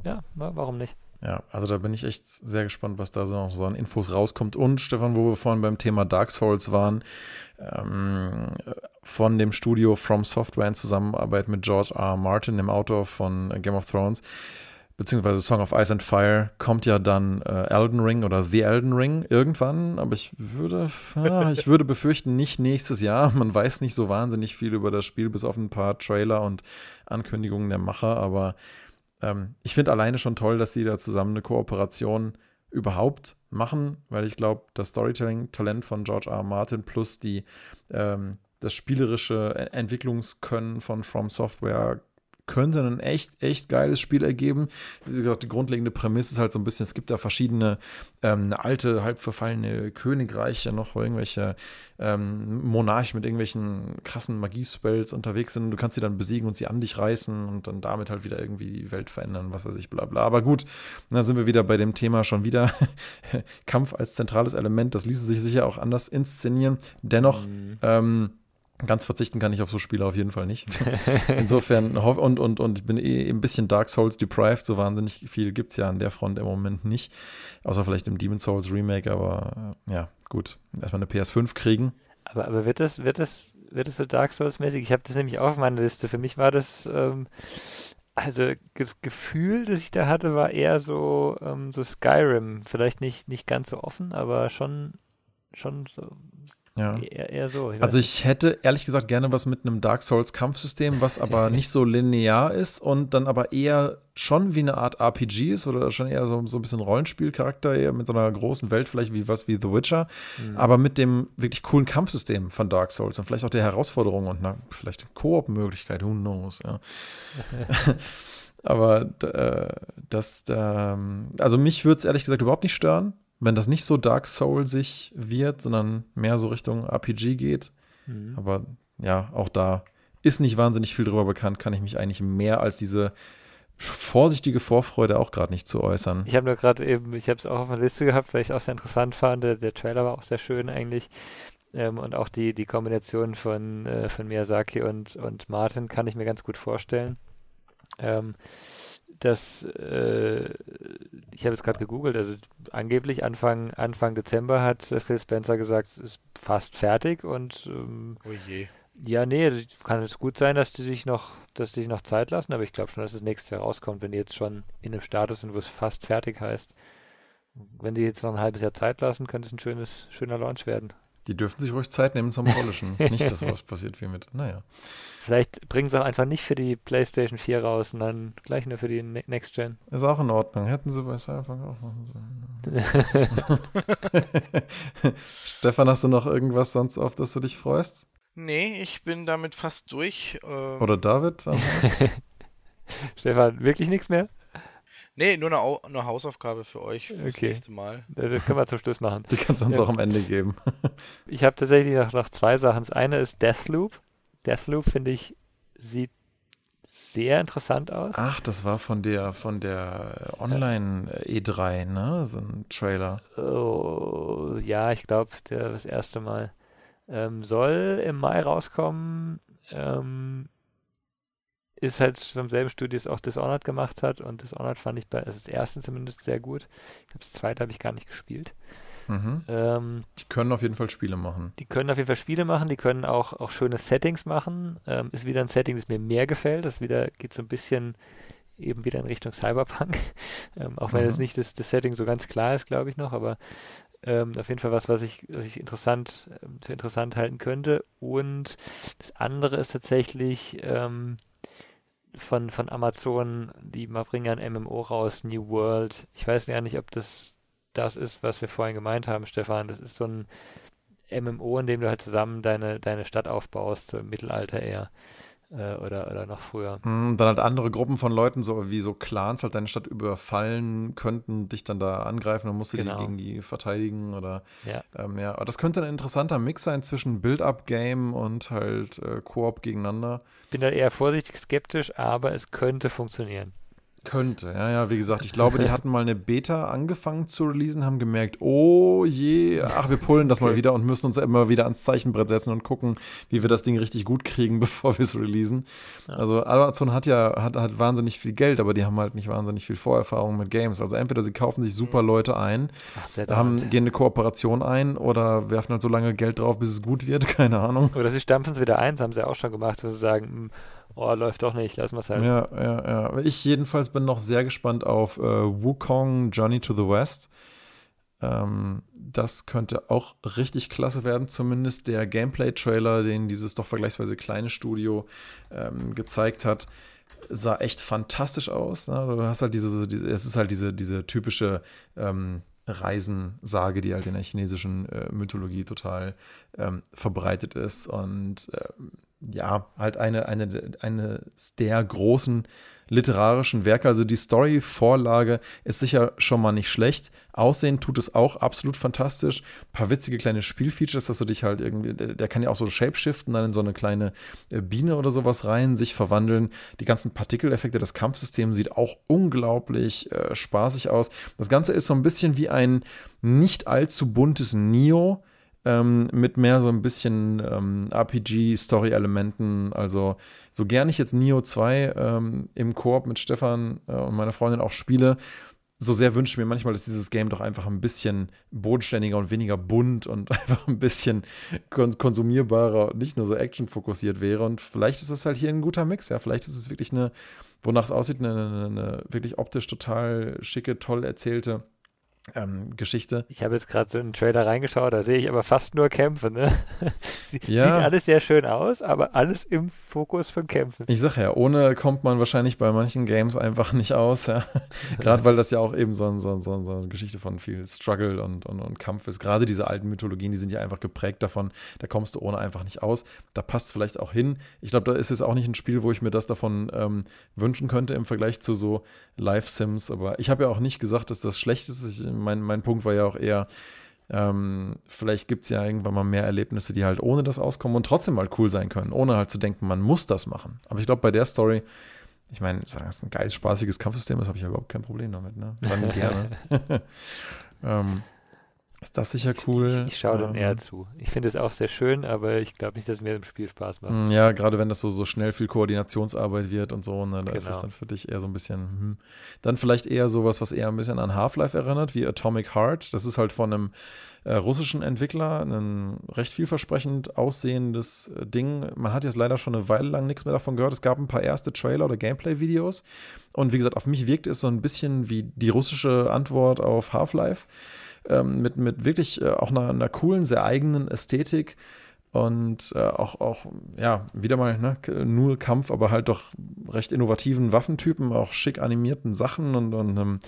ja, warum nicht? Ja, also da bin ich echt sehr gespannt, was da so, so an Infos rauskommt. Und Stefan, wo wir vorhin beim Thema Dark Souls waren, ähm, von dem Studio From Software in Zusammenarbeit mit George R. R. Martin, dem Autor von Game of Thrones, beziehungsweise Song of Ice and Fire, kommt ja dann äh, Elden Ring oder The Elden Ring irgendwann, aber ich würde, ah, [laughs] ich würde befürchten, nicht nächstes Jahr. [laughs] Man weiß nicht so wahnsinnig viel über das Spiel, bis auf ein paar Trailer und Ankündigungen der Macher, aber ähm, ich finde alleine schon toll, dass sie da zusammen eine Kooperation überhaupt machen, weil ich glaube, das Storytelling-Talent von George R. R. Martin plus die, ähm, das spielerische Entwicklungskönnen von From Software könnte ein echt, echt geiles Spiel ergeben. Wie gesagt, die grundlegende Prämisse ist halt so ein bisschen, es gibt da verschiedene ähm, alte, halb verfallene Königreiche, noch wo irgendwelche ähm, Monarchen mit irgendwelchen krassen Magiespells unterwegs sind. Du kannst sie dann besiegen und sie an dich reißen und dann damit halt wieder irgendwie die Welt verändern, was weiß ich, bla bla. Aber gut, da sind wir wieder bei dem Thema schon wieder. [laughs] Kampf als zentrales Element, das ließe sich sicher auch anders inszenieren. Dennoch, mhm. ähm, Ganz verzichten kann ich auf so Spiele auf jeden Fall nicht. Insofern, und, und, und ich bin eh ein bisschen Dark Souls deprived, so wahnsinnig viel gibt es ja an der Front im Moment nicht. Außer vielleicht im Demon Souls Remake, aber äh, ja, gut. Erstmal eine PS5 kriegen. Aber, aber wird das, wird das, wird das so Dark Souls-mäßig? Ich habe das nämlich auch auf meiner Liste. Für mich war das, ähm, also das Gefühl, das ich da hatte, war eher so, ähm, so Skyrim. Vielleicht nicht, nicht ganz so offen, aber schon, schon so ja. Eher, eher so. Ich also ich hätte ehrlich gesagt gerne was mit einem Dark Souls Kampfsystem, was aber [laughs] nicht so linear ist und dann aber eher schon wie eine Art RPG ist oder schon eher so, so ein bisschen Rollenspielcharakter, eher mit so einer großen Welt, vielleicht wie was wie The Witcher, mhm. aber mit dem wirklich coolen Kampfsystem von Dark Souls und vielleicht auch der Herausforderung und na, vielleicht Koop-Möglichkeit, who knows, ja. [laughs] [laughs] aber äh, das, ähm, also mich würde es ehrlich gesagt überhaupt nicht stören wenn das nicht so Dark Soul sich wird, sondern mehr so Richtung RPG geht. Mhm. Aber ja, auch da ist nicht wahnsinnig viel drüber bekannt, kann ich mich eigentlich mehr als diese vorsichtige Vorfreude auch gerade nicht zu äußern. Ich habe nur gerade eben, ich habe es auch auf der Liste gehabt, weil ich es auch sehr interessant fand. Der, der, Trailer war auch sehr schön eigentlich. Ähm, und auch die, die Kombination von, äh, von Miyazaki und, und Martin kann ich mir ganz gut vorstellen. Ähm, dass äh, ich habe es gerade gegoogelt, also angeblich Anfang, Anfang Dezember hat äh, Phil Spencer gesagt, es ist fast fertig und ähm, oh je. Ja, nee, kann es gut sein, dass die sich noch, dass die sich noch Zeit lassen, aber ich glaube schon, dass es nächstes Jahr rauskommt, wenn die jetzt schon in einem Status sind, wo es fast fertig heißt. Wenn die jetzt noch ein halbes Jahr Zeit lassen, könnte es ein schönes, schöner Launch werden. Die dürfen sich ruhig Zeit nehmen zum Polischen. nicht, dass was passiert wie mit. Naja. Vielleicht bringen sie auch einfach nicht für die PlayStation 4 raus, sondern gleich nur für die ne-, Next Gen. Ist auch in Ordnung. Hätten sie bei Cyberpunk auch machen sollen. [laughs] Stefan, hast du noch irgendwas sonst, auf das du dich freust? Nee, ich bin damit fast durch. Ähm Oder David? [laughs] Stefan, wirklich nichts mehr? Nee, nur eine, eine Hausaufgabe für euch fürs okay. nächste Mal. Das können wir zum Schluss machen. Die kannst du uns ja. auch am Ende geben. [laughs] ich habe tatsächlich noch, noch zwei Sachen. Das eine ist Deathloop. Deathloop, finde ich, sieht sehr interessant aus. Ach, das war von der von der Online E3, ne? So ein Trailer. Oh, ja, ich glaube, das erste Mal. Ähm, soll im Mai rauskommen. Ähm, ist halt vom selben Studio, das auch Dishonored gemacht hat. Und Dishonored fand ich bei, also das erste zumindest sehr gut. Ich glaube, das zweite habe ich gar nicht gespielt. Mhm. Ähm, die können auf jeden Fall Spiele machen. Die können auf jeden Fall Spiele machen, die können auch, auch schöne Settings machen. Ähm, ist wieder ein Setting, das mir mehr gefällt. Das wieder geht so ein bisschen eben wieder in Richtung Cyberpunk. [laughs] ähm, auch wenn mhm. jetzt nicht das, das Setting so ganz klar ist, glaube ich noch, aber ähm, auf jeden Fall was, was ich, was ich interessant, ähm, für interessant halten könnte. Und das andere ist tatsächlich ähm, von, von Amazon, die mal bringen ein MMO raus, New World. Ich weiß gar nicht, ob das das ist, was wir vorhin gemeint haben, Stefan. Das ist so ein MMO, in dem du halt zusammen deine, deine Stadt aufbaust, so im Mittelalter eher äh, oder, oder noch früher. Hm, dann halt andere Gruppen von Leuten, so wie so Clans halt deine Stadt überfallen könnten, dich dann da angreifen und musst du genau. die gegen die verteidigen oder ja. Ähm, ja. Aber das könnte ein interessanter Mix sein zwischen Build-Up-Game und halt äh, Koop gegeneinander. Ich bin da eher vorsichtig skeptisch, aber es könnte funktionieren. Könnte, ja, ja, wie gesagt, ich glaube, die [laughs] hatten mal eine Beta angefangen zu releasen, haben gemerkt, oh je, ach, wir pullen das okay. mal wieder und müssen uns immer wieder ans Zeichenbrett setzen und gucken, wie wir das Ding richtig gut kriegen, [laughs] bevor wir es releasen. Ja. Also Amazon hat ja hat, hat wahnsinnig viel Geld, aber die haben halt nicht wahnsinnig viel Vorerfahrung mit Games. Also entweder sie kaufen sich super mhm. Leute ein, ach, haben, gehen eine Kooperation ein oder werfen halt so lange Geld drauf, bis es gut wird, [laughs] keine Ahnung. Oder sie stampfen es wieder ein, das haben sie auch schon gemacht, sozusagen, oh, läuft doch nicht, lass mal es halt. Ja, ja, ja. Ich jedenfalls bin noch sehr gespannt auf äh, Wukong Journey to the West. Ähm, das könnte auch richtig klasse werden. Zumindest der Gameplay-Trailer, den dieses doch vergleichsweise kleine Studio ähm, gezeigt hat, sah echt fantastisch aus. Ne? Du hast halt diese, diese, es ist halt diese, diese typische ähm, Reisensage, die halt in der chinesischen äh, Mythologie total ähm, verbreitet ist. Und äh, ja, halt eine, eine, eines der großen literarischen Werke. Also die Story-Vorlage ist sicher schon mal nicht schlecht. Aussehen tut es auch absolut fantastisch. Ein paar witzige kleine Spielfeatures, dass du dich halt irgendwie, der kann ja auch so shapeshiften, dann in so eine kleine äh, Biene oder sowas rein, sich verwandeln. Die ganzen Partikeleffekte, das Kampfsystem sieht auch unglaublich äh, spaßig aus. Das Ganze ist so ein bisschen wie ein nicht allzu buntes Neo ähm, mit mehr so ein bisschen ähm, RPG-Story-Elementen. Also, so gern ich jetzt Neo 2 ähm, im Koop mit Stefan äh, und meiner Freundin auch spiele, so sehr wünsche ich mir manchmal, dass dieses Game doch einfach ein bisschen bodenständiger und weniger bunt und [laughs] einfach ein bisschen kon konsumierbarer und nicht nur so actionfokussiert wäre. Und vielleicht ist es halt hier ein guter Mix, ja. Vielleicht ist es wirklich eine, wonach es aussieht, eine, eine, eine wirklich optisch total schicke, toll erzählte ähm, Geschichte. Ich habe jetzt gerade so in den Trailer reingeschaut, da sehe ich aber fast nur Kämpfe. Ne? [laughs] ja. Sieht alles sehr schön aus, aber alles im Fokus von Kämpfen. Ich sage ja, ohne kommt man wahrscheinlich bei manchen Games einfach nicht aus. Ja? [laughs] Gerade weil das ja auch eben so, so, so, so, eine Geschichte von viel Struggle und, und, und Kampf ist. Gerade diese alten Mythologien, die sind ja einfach geprägt davon, da kommst du ohne einfach nicht aus. Da passt es vielleicht auch hin. Ich glaube, da ist es auch nicht ein Spiel, wo ich mir das davon ähm, wünschen könnte im Vergleich zu so Live-Sims. Aber ich habe ja auch nicht gesagt, dass das schlecht ist. Ich mein, mein Punkt war ja auch eher, ähm, vielleicht gibt es ja irgendwann mal mehr Erlebnisse, die halt ohne das auskommen und trotzdem mal cool sein können, ohne halt zu denken, man muss das machen. Aber ich glaube, bei der Story, ich meine, das ist ein geiles, spaßiges Kampfsystem, das habe ich ja überhaupt kein Problem damit. Ne? Dann [laughs] gerne. [laughs] ähm, Ist das sicher cool? Ich, ich schaue dem eher zu. Ich finde es auch sehr schön, aber ich glaube nicht, dass es mir im Spiel Spaß macht. Hm, ja, gerade wenn das so, so schnell viel Koordinationsarbeit wird und so, ne, da genau. ist es genau. dann für dich eher so ein bisschen, hm. dann vielleicht eher sowas, was eher ein bisschen an Half-Life erinnert, wie Atomic Heart. Das ist halt von einem äh, russischen Entwickler, ein recht vielversprechend aussehendes äh, Ding. Man hat jetzt leider schon eine Weile lang nichts mehr davon gehört. Es gab ein paar erste Trailer oder Gameplay-Videos. Und wie gesagt, auf mich wirkt es so ein bisschen wie die russische Antwort auf Half-Life ähm, mit, mit wirklich äh, auch einer, einer coolen, sehr eigenen Ästhetik und äh, auch, auch, ja, wieder mal ne, nur Kampf, aber halt doch recht innovativen Waffentypen, auch schick animierten Sachen und, und ähm,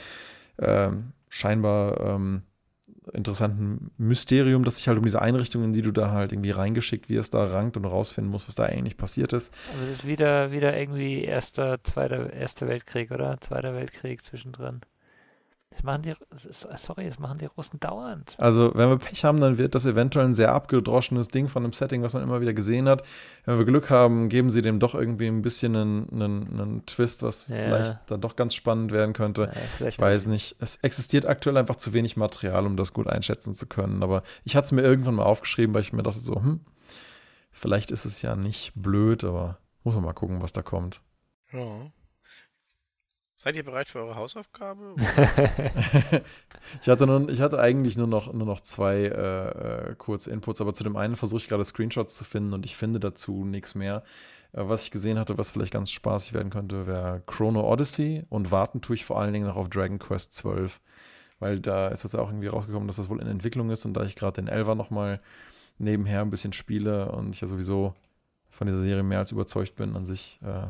äh, scheinbar ähm, interessanten Mysterium, das sich halt um diese Einrichtungen, die du da halt irgendwie reingeschickt wirst, da rankt und rausfinden musst, was da eigentlich passiert ist. Also das ist wieder, wieder irgendwie erster, zweiter, erster Weltkrieg, oder? Zweiter Weltkrieg zwischendrin. Das machen die, sorry, das machen die Russen dauernd. Also, wenn wir Pech haben, dann wird das eventuell ein sehr abgedroschenes Ding von einem Setting, was man immer wieder gesehen hat. Wenn wir Glück haben, geben sie dem doch irgendwie ein bisschen einen, einen, einen Twist, was ja. vielleicht dann doch ganz spannend werden könnte. Ja, ich weiß nicht. Es existiert aktuell einfach zu wenig Material, um das gut einschätzen zu können. Aber ich hatte es mir irgendwann mal aufgeschrieben, weil ich mir dachte so, hm, vielleicht ist es ja nicht blöd, aber muss man mal gucken, was da kommt. Ja. Seid ihr bereit für eure Hausaufgabe? [laughs] ich, hatte nun, ich hatte eigentlich nur noch, nur noch zwei äh, äh, kurze Inputs, aber zu dem einen versuche ich gerade Screenshots zu finden und ich finde dazu nichts mehr. Äh, was ich gesehen hatte, was vielleicht ganz spaßig werden könnte, wäre Chrono Odyssey und warten tue ich vor allen Dingen noch auf Dragon Quest 12. Weil da ist es auch irgendwie rausgekommen, dass das wohl in Entwicklung ist und da ich gerade den Elver nochmal nebenher ein bisschen spiele und ich ja sowieso von dieser Serie mehr als überzeugt bin an sich, äh,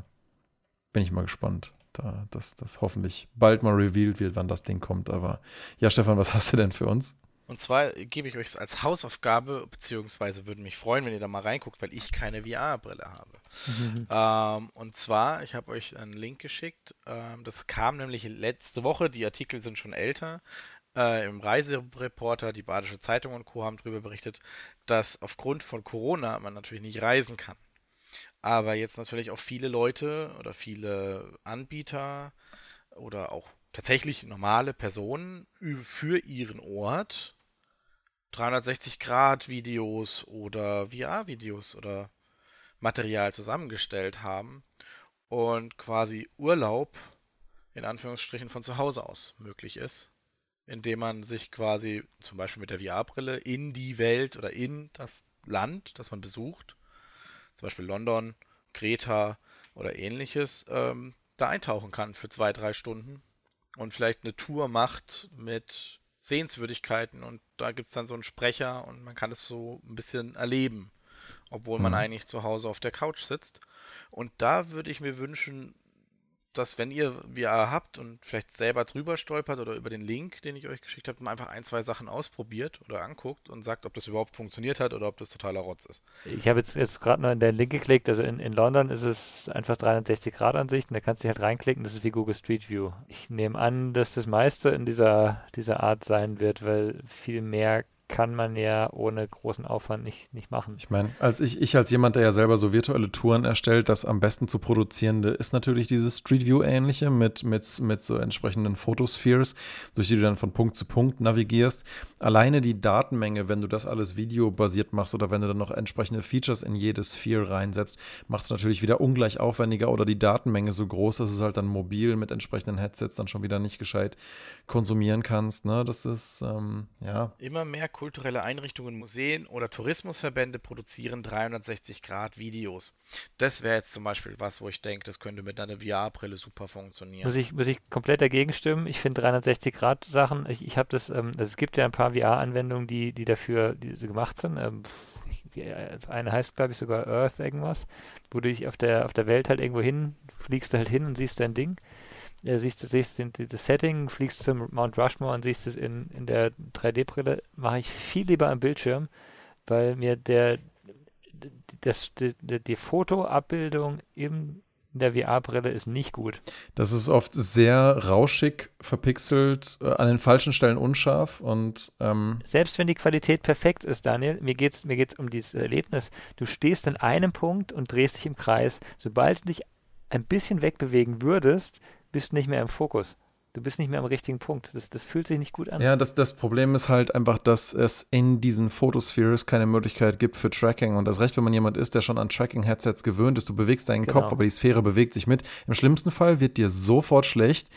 bin ich mal gespannt da, dass das hoffentlich bald mal revealed wird, wann das Ding kommt. Aber ja, Stefan, was hast du denn für uns? Und zwar gebe ich euch es als Hausaufgabe, beziehungsweise würde mich freuen, wenn ihr da mal reinguckt, weil ich keine VR-Brille habe. Mhm. Ähm, und zwar, ich habe euch einen Link geschickt. Ähm, das kam nämlich letzte Woche, die Artikel sind schon älter. Äh, Im Reisereporter, die Badische Zeitung und Co. haben darüber berichtet, dass aufgrund von Corona man natürlich nicht reisen kann. Aber jetzt natürlich auch viele Leute oder viele Anbieter oder auch tatsächlich normale Personen für ihren Ort 360 Grad Videos oder VR-Videos oder Material zusammengestellt haben und quasi Urlaub in Anführungsstrichen von zu Hause aus möglich ist, indem man sich quasi zum Beispiel mit der VR-Brille in die Welt oder in das Land, das man besucht, zum Beispiel London, Kreta oder ähnliches, ähm, da eintauchen kann für zwei, drei Stunden und vielleicht eine Tour macht mit Sehenswürdigkeiten und da gibt es dann so einen Sprecher und man kann es so ein bisschen erleben, obwohl man mhm. eigentlich zu Hause auf der Couch sitzt. Und da würde ich mir wünschen, dass wenn ihr VR habt und vielleicht selber drüber stolpert oder über den Link, den ich euch geschickt habe, einfach ein, zwei Sachen ausprobiert oder anguckt und sagt, ob das überhaupt funktioniert hat oder ob das totaler Rotz ist. Ich habe jetzt, jetzt gerade mal in den Link geklickt, also in, in London ist es einfach 360 Grad Ansicht und da kannst du dich halt reinklicken, das ist wie Google Street View. Ich nehme an, dass das meiste in dieser, dieser Art sein wird, weil viel mehr kann man ja ohne großen Aufwand nicht, nicht machen. Ich meine, als ich, ich als jemand, der ja selber so virtuelle Touren erstellt, das am besten zu produzierende ist natürlich dieses Street View-ähnliche mit, mit, mit so entsprechenden Fotospheres, durch die du dann von Punkt zu Punkt navigierst. Alleine die Datenmenge, wenn du das alles videobasiert machst oder wenn du dann noch entsprechende Features in jede Sphere reinsetzt, macht es natürlich wieder ungleich aufwendiger oder die Datenmenge so groß, dass es halt dann mobil mit entsprechenden Headsets dann schon wieder nicht gescheit konsumieren kannst. Ne? Das ist, ähm, ja. Immer mehr kulturelle Einrichtungen, Museen oder Tourismusverbände produzieren 360 Grad Videos. Das wäre jetzt zum Beispiel was, wo ich denke, das könnte mit einer VR-Brille super funktionieren. Muss ich, muss ich komplett dagegen stimmen. Ich finde 360 Grad Sachen, ich, ich habe das, ähm, es gibt ja ein paar VR-Anwendungen, die, die dafür die so gemacht sind. Ähm, eine heißt, glaube ich, sogar Earth irgendwas, wo du dich auf der, auf der Welt halt irgendwo hin, fliegst du halt hin und siehst dein Ding äh, siehst, siehst das Setting, fliegst zum Mount Rushmore und siehst es in, in der 3D-Brille, mache ich viel lieber am Bildschirm, weil mir der das, die, die Fotoabbildung im in der VR-Brille ist nicht gut. Das ist oft sehr rauschig, verpixelt, äh, an den falschen Stellen unscharf und ähm selbst wenn die Qualität perfekt ist, Daniel, mir geht es mir geht's um dieses Erlebnis. Du stehst an einem Punkt und drehst dich im Kreis. Sobald du dich ein bisschen wegbewegen würdest, bist nicht mehr im Fokus. Du bist nicht mehr am richtigen Punkt. Das, das fühlt sich nicht gut an. Ja, das, das Problem ist halt einfach, dass es in diesen Photospheres keine Möglichkeit gibt für Tracking. Und das recht, wenn man jemand ist, der schon an Tracking-Headsets gewöhnt ist, du bewegst deinen genau. Kopf, aber die Sphäre bewegt sich mit. Im schlimmsten Fall wird dir sofort schlecht.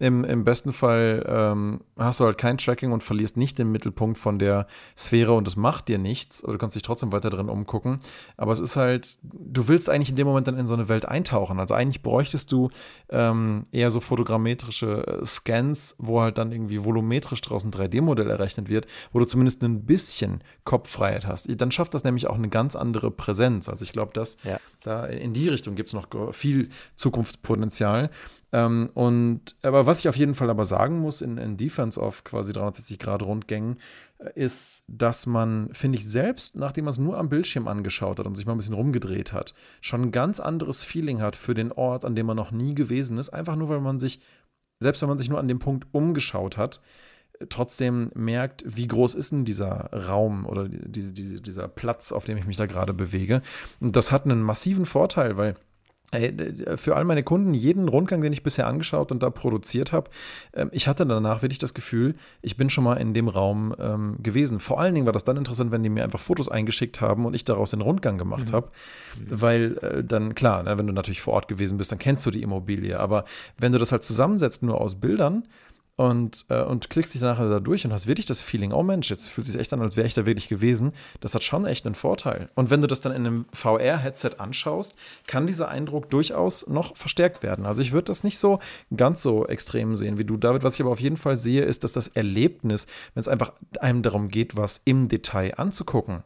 Im, Im besten Fall ähm, hast du halt kein Tracking und verlierst nicht den Mittelpunkt von der Sphäre und es macht dir nichts oder du kannst dich trotzdem weiter drin umgucken. Aber es ist halt, du willst eigentlich in dem Moment dann in so eine Welt eintauchen. Also eigentlich bräuchtest du ähm, eher so fotogrammetrische äh, Scans, wo halt dann irgendwie volumetrisch draußen 3D-Modell errechnet wird, wo du zumindest ein bisschen Kopffreiheit hast. Dann schafft das nämlich auch eine ganz andere Präsenz. Also ich glaube, dass ja. da in die Richtung gibt es noch viel Zukunftspotenzial. Ähm, und aber was ich auf jeden Fall aber sagen muss in, in Defense of quasi 360 Grad Rundgängen, äh, ist, dass man, finde ich, selbst, nachdem man es nur am Bildschirm angeschaut hat und sich mal ein bisschen rumgedreht hat, schon ein ganz anderes Feeling hat für den Ort, an dem man noch nie gewesen ist. Einfach nur, weil man sich, selbst wenn man sich nur an dem Punkt umgeschaut hat, trotzdem merkt, wie groß ist denn dieser Raum oder die, die, dieser Platz, auf dem ich mich da gerade bewege. Und das hat einen massiven Vorteil, weil für all meine Kunden, jeden Rundgang, den ich bisher angeschaut und da produziert habe, ähm, ich hatte danach wirklich das Gefühl, ich bin schon mal in dem Raum ähm, gewesen. Vor allen Dingen war das dann interessant, wenn die mir einfach Fotos eingeschickt haben und ich daraus den Rundgang gemacht mhm. habe. Weil äh, dann, klar, ne, wenn du natürlich vor Ort gewesen bist, dann kennst du die Immobilie. Aber wenn du das halt zusammensetzt, nur aus Bildern, und, äh, und klickst dich nachher da durch und hast wirklich das Feeling, oh Mensch, jetzt fühlt es sich echt an, als wäre ich da wirklich gewesen. Das hat schon echt einen Vorteil. Und wenn du das dann in einem VR-Headset anschaust, kann dieser Eindruck durchaus noch verstärkt werden. Also ich würde das nicht so ganz so extrem sehen wie du, David. Was ich aber auf jeden Fall sehe, ist, dass das Erlebnis, wenn es einfach einem darum geht, was im Detail anzugucken,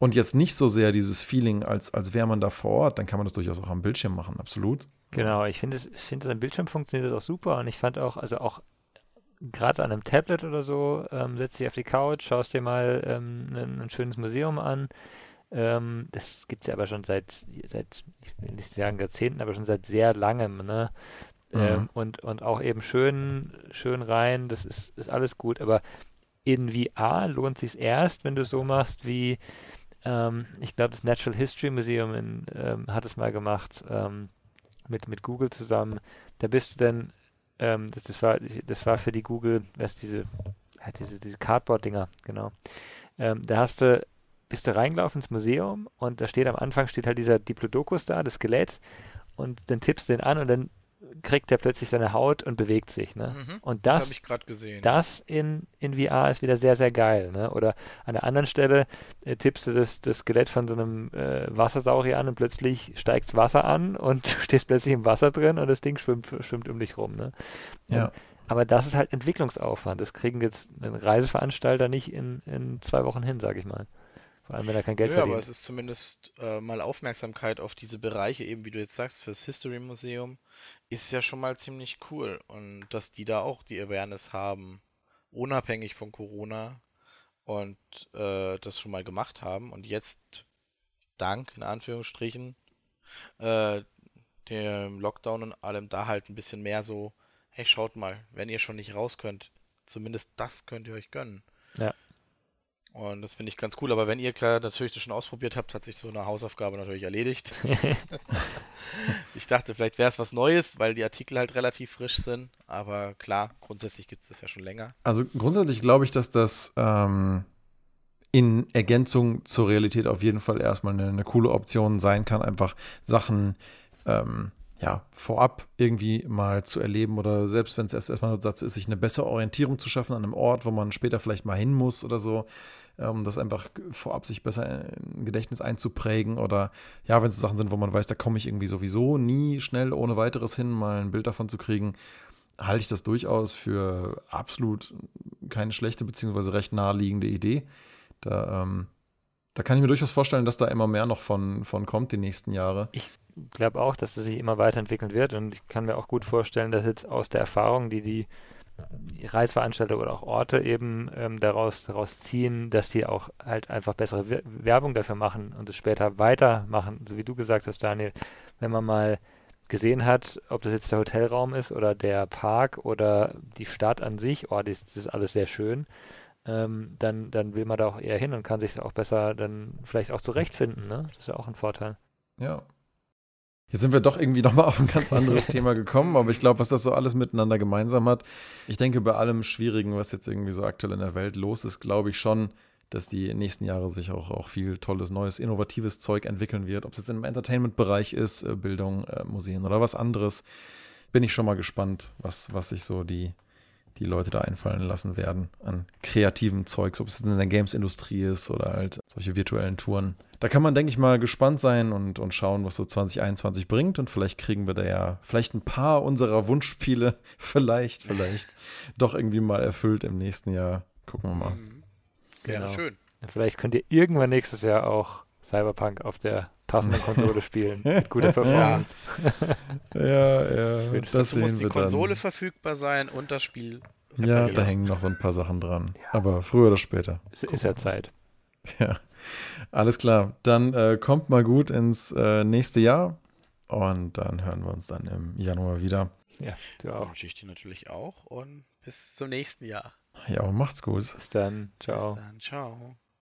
und jetzt nicht so sehr dieses Feeling, als, als wäre man da vor Ort, dann kann man das durchaus auch am Bildschirm machen, absolut. Genau, ich finde, ich finde, am Bildschirm funktioniert das auch super und ich fand auch, also auch gerade an einem Tablet oder so, ähm, setzt dich auf die Couch, schaust dir mal ähm, ein, ein, schönes Museum an. Ähm, das gibt es ja aber schon seit, seit, ich will nicht sagen Jahrzehnten, aber schon seit sehr langem, ne? Mhm. Ähm, und, und auch eben schön, schön rein, das ist, ist alles gut, aber in VR lohnt sich erst, wenn du es so machst wie, ähm, ich glaube, das Natural History Museum in, ähm, hat es mal gemacht, mit, mit Google zusammen. Da bist du dann ähm, das, das, war, das war für die Google, was diese, ja, diese, diese Cardboard-Dinger, genau. Ähm, da hast du, bist du reingelaufen ins Museum und da steht am Anfang steht halt dieser Diplodocus da, das Skelett, und dann tippst du den an und dann kriegt er plötzlich seine Haut und bewegt sich. Ne? Mhm, und das, das habe ich gerade gesehen. Das in, in VR ist wieder sehr, sehr geil. Ne? Oder an der anderen Stelle äh, tippst du das, das Skelett von so einem äh, Wassersaurier an und plötzlich steigt Wasser an und [laughs] du stehst plötzlich im Wasser drin und das Ding schwimmt, schwimmt um dich rum. Ne? Ja. aber das ist halt Entwicklungsaufwand. Das kriegen jetzt ein Reiseveranstalter nicht in, in zwei Wochen hin, sage ich mal. Vor allem, wenn er kein Geld ja, verdient. aber es ist zumindest äh, mal Aufmerksamkeit auf diese Bereiche, eben wie du jetzt sagst, fürs History Museum ist ja schon mal ziemlich cool. Und dass die da auch die Awareness haben, unabhängig von Corona und äh, das schon mal gemacht haben und jetzt dank, in Anführungsstrichen, äh, dem Lockdown und allem da halt ein bisschen mehr so, hey, schaut mal, wenn ihr schon nicht raus könnt, zumindest das könnt ihr euch gönnen. Ja. Und das finde ich ganz cool. Aber wenn ihr klar natürlich das schon ausprobiert habt, hat sich so eine Hausaufgabe natürlich erledigt. [laughs] ich dachte, vielleicht wäre es was Neues, weil die Artikel halt relativ frisch sind. Aber klar, grundsätzlich gibt es das ja schon länger. Also grundsätzlich glaube ich, dass das ähm, in Ergänzung zur Realität auf jeden Fall erstmal eine, eine coole Option sein kann, einfach Sachen ähm, ja, vorab irgendwie mal zu erleben oder selbst wenn es erst erstmal nur dazu ist, sich eine bessere Orientierung zu schaffen an einem Ort, wo man später vielleicht mal hin muss oder so um das einfach vorab sich besser im Gedächtnis einzuprägen oder ja, wenn es Sachen sind, wo man weiß, da komme ich irgendwie sowieso nie schnell ohne weiteres hin, mal ein Bild davon zu kriegen, halte ich das durchaus für absolut keine schlechte beziehungsweise recht naheliegende Idee. Da, ähm, da kann ich mir durchaus vorstellen, dass da immer mehr noch von, von kommt die nächsten Jahre. Ich glaube auch, dass das sich immer weiterentwickeln wird und ich kann mir auch gut vorstellen, dass jetzt aus der Erfahrung, die die Reisveranstalter oder auch Orte eben ähm, daraus, daraus ziehen, dass die auch halt einfach bessere Werbung dafür machen und es später weitermachen, so wie du gesagt hast, Daniel, wenn man mal gesehen hat, ob das jetzt der Hotelraum ist oder der Park oder die Stadt an sich, oh, das, das ist alles sehr schön, ähm, dann, dann will man da auch eher hin und kann sich auch besser dann vielleicht auch zurechtfinden, ne? Das ist ja auch ein Vorteil. Ja, Jetzt sind wir doch irgendwie nochmal auf ein ganz anderes [laughs] Thema gekommen, aber ich glaube, was das so alles miteinander gemeinsam hat, ich denke, bei allem Schwierigen, was jetzt irgendwie so aktuell in der Welt los ist, glaube ich schon, dass die nächsten Jahre sich auch, auch viel tolles, neues, innovatives Zeug entwickeln wird. Ob es jetzt im Entertainment-Bereich ist, äh, Bildung, äh, Museen oder was anderes, bin ich schon mal gespannt, was, was sich so die, die Leute da einfallen lassen werden an kreativem Zeugs, ob es in der Games-Industrie ist oder halt solche virtuellen Touren. Da kann man, denke ich mal, gespannt sein und, und schauen, was so 2021 bringt. Und vielleicht kriegen wir da ja vielleicht ein paar unserer Wunschspiele [laughs] vielleicht, vielleicht doch irgendwie mal erfüllt im nächsten Jahr. Gucken wir mal. Mhm. Genau. Ja, schön. Vielleicht könnt ihr irgendwann nächstes Jahr auch Cyberpunk auf der passenden [laughs] Konsole spielen. Mit guter Performance. [laughs] ja, ja. Das sehen muss die Konsole dann. verfügbar sein und das Spiel. Ja, da hängen noch so ein paar Sachen dran. Ja. Aber früher oder später. Es ist ja Zeit. Ja. Alles klar. Dann äh, kommt mal gut ins äh, nächste Jahr. Und dann hören wir uns dann im Januar wieder. Ja, du auch. Wünsche ich dir natürlich auch. Und bis zum nächsten Jahr. Ja, macht's gut. Bis dann. Ciao. Bis dann. Ciao.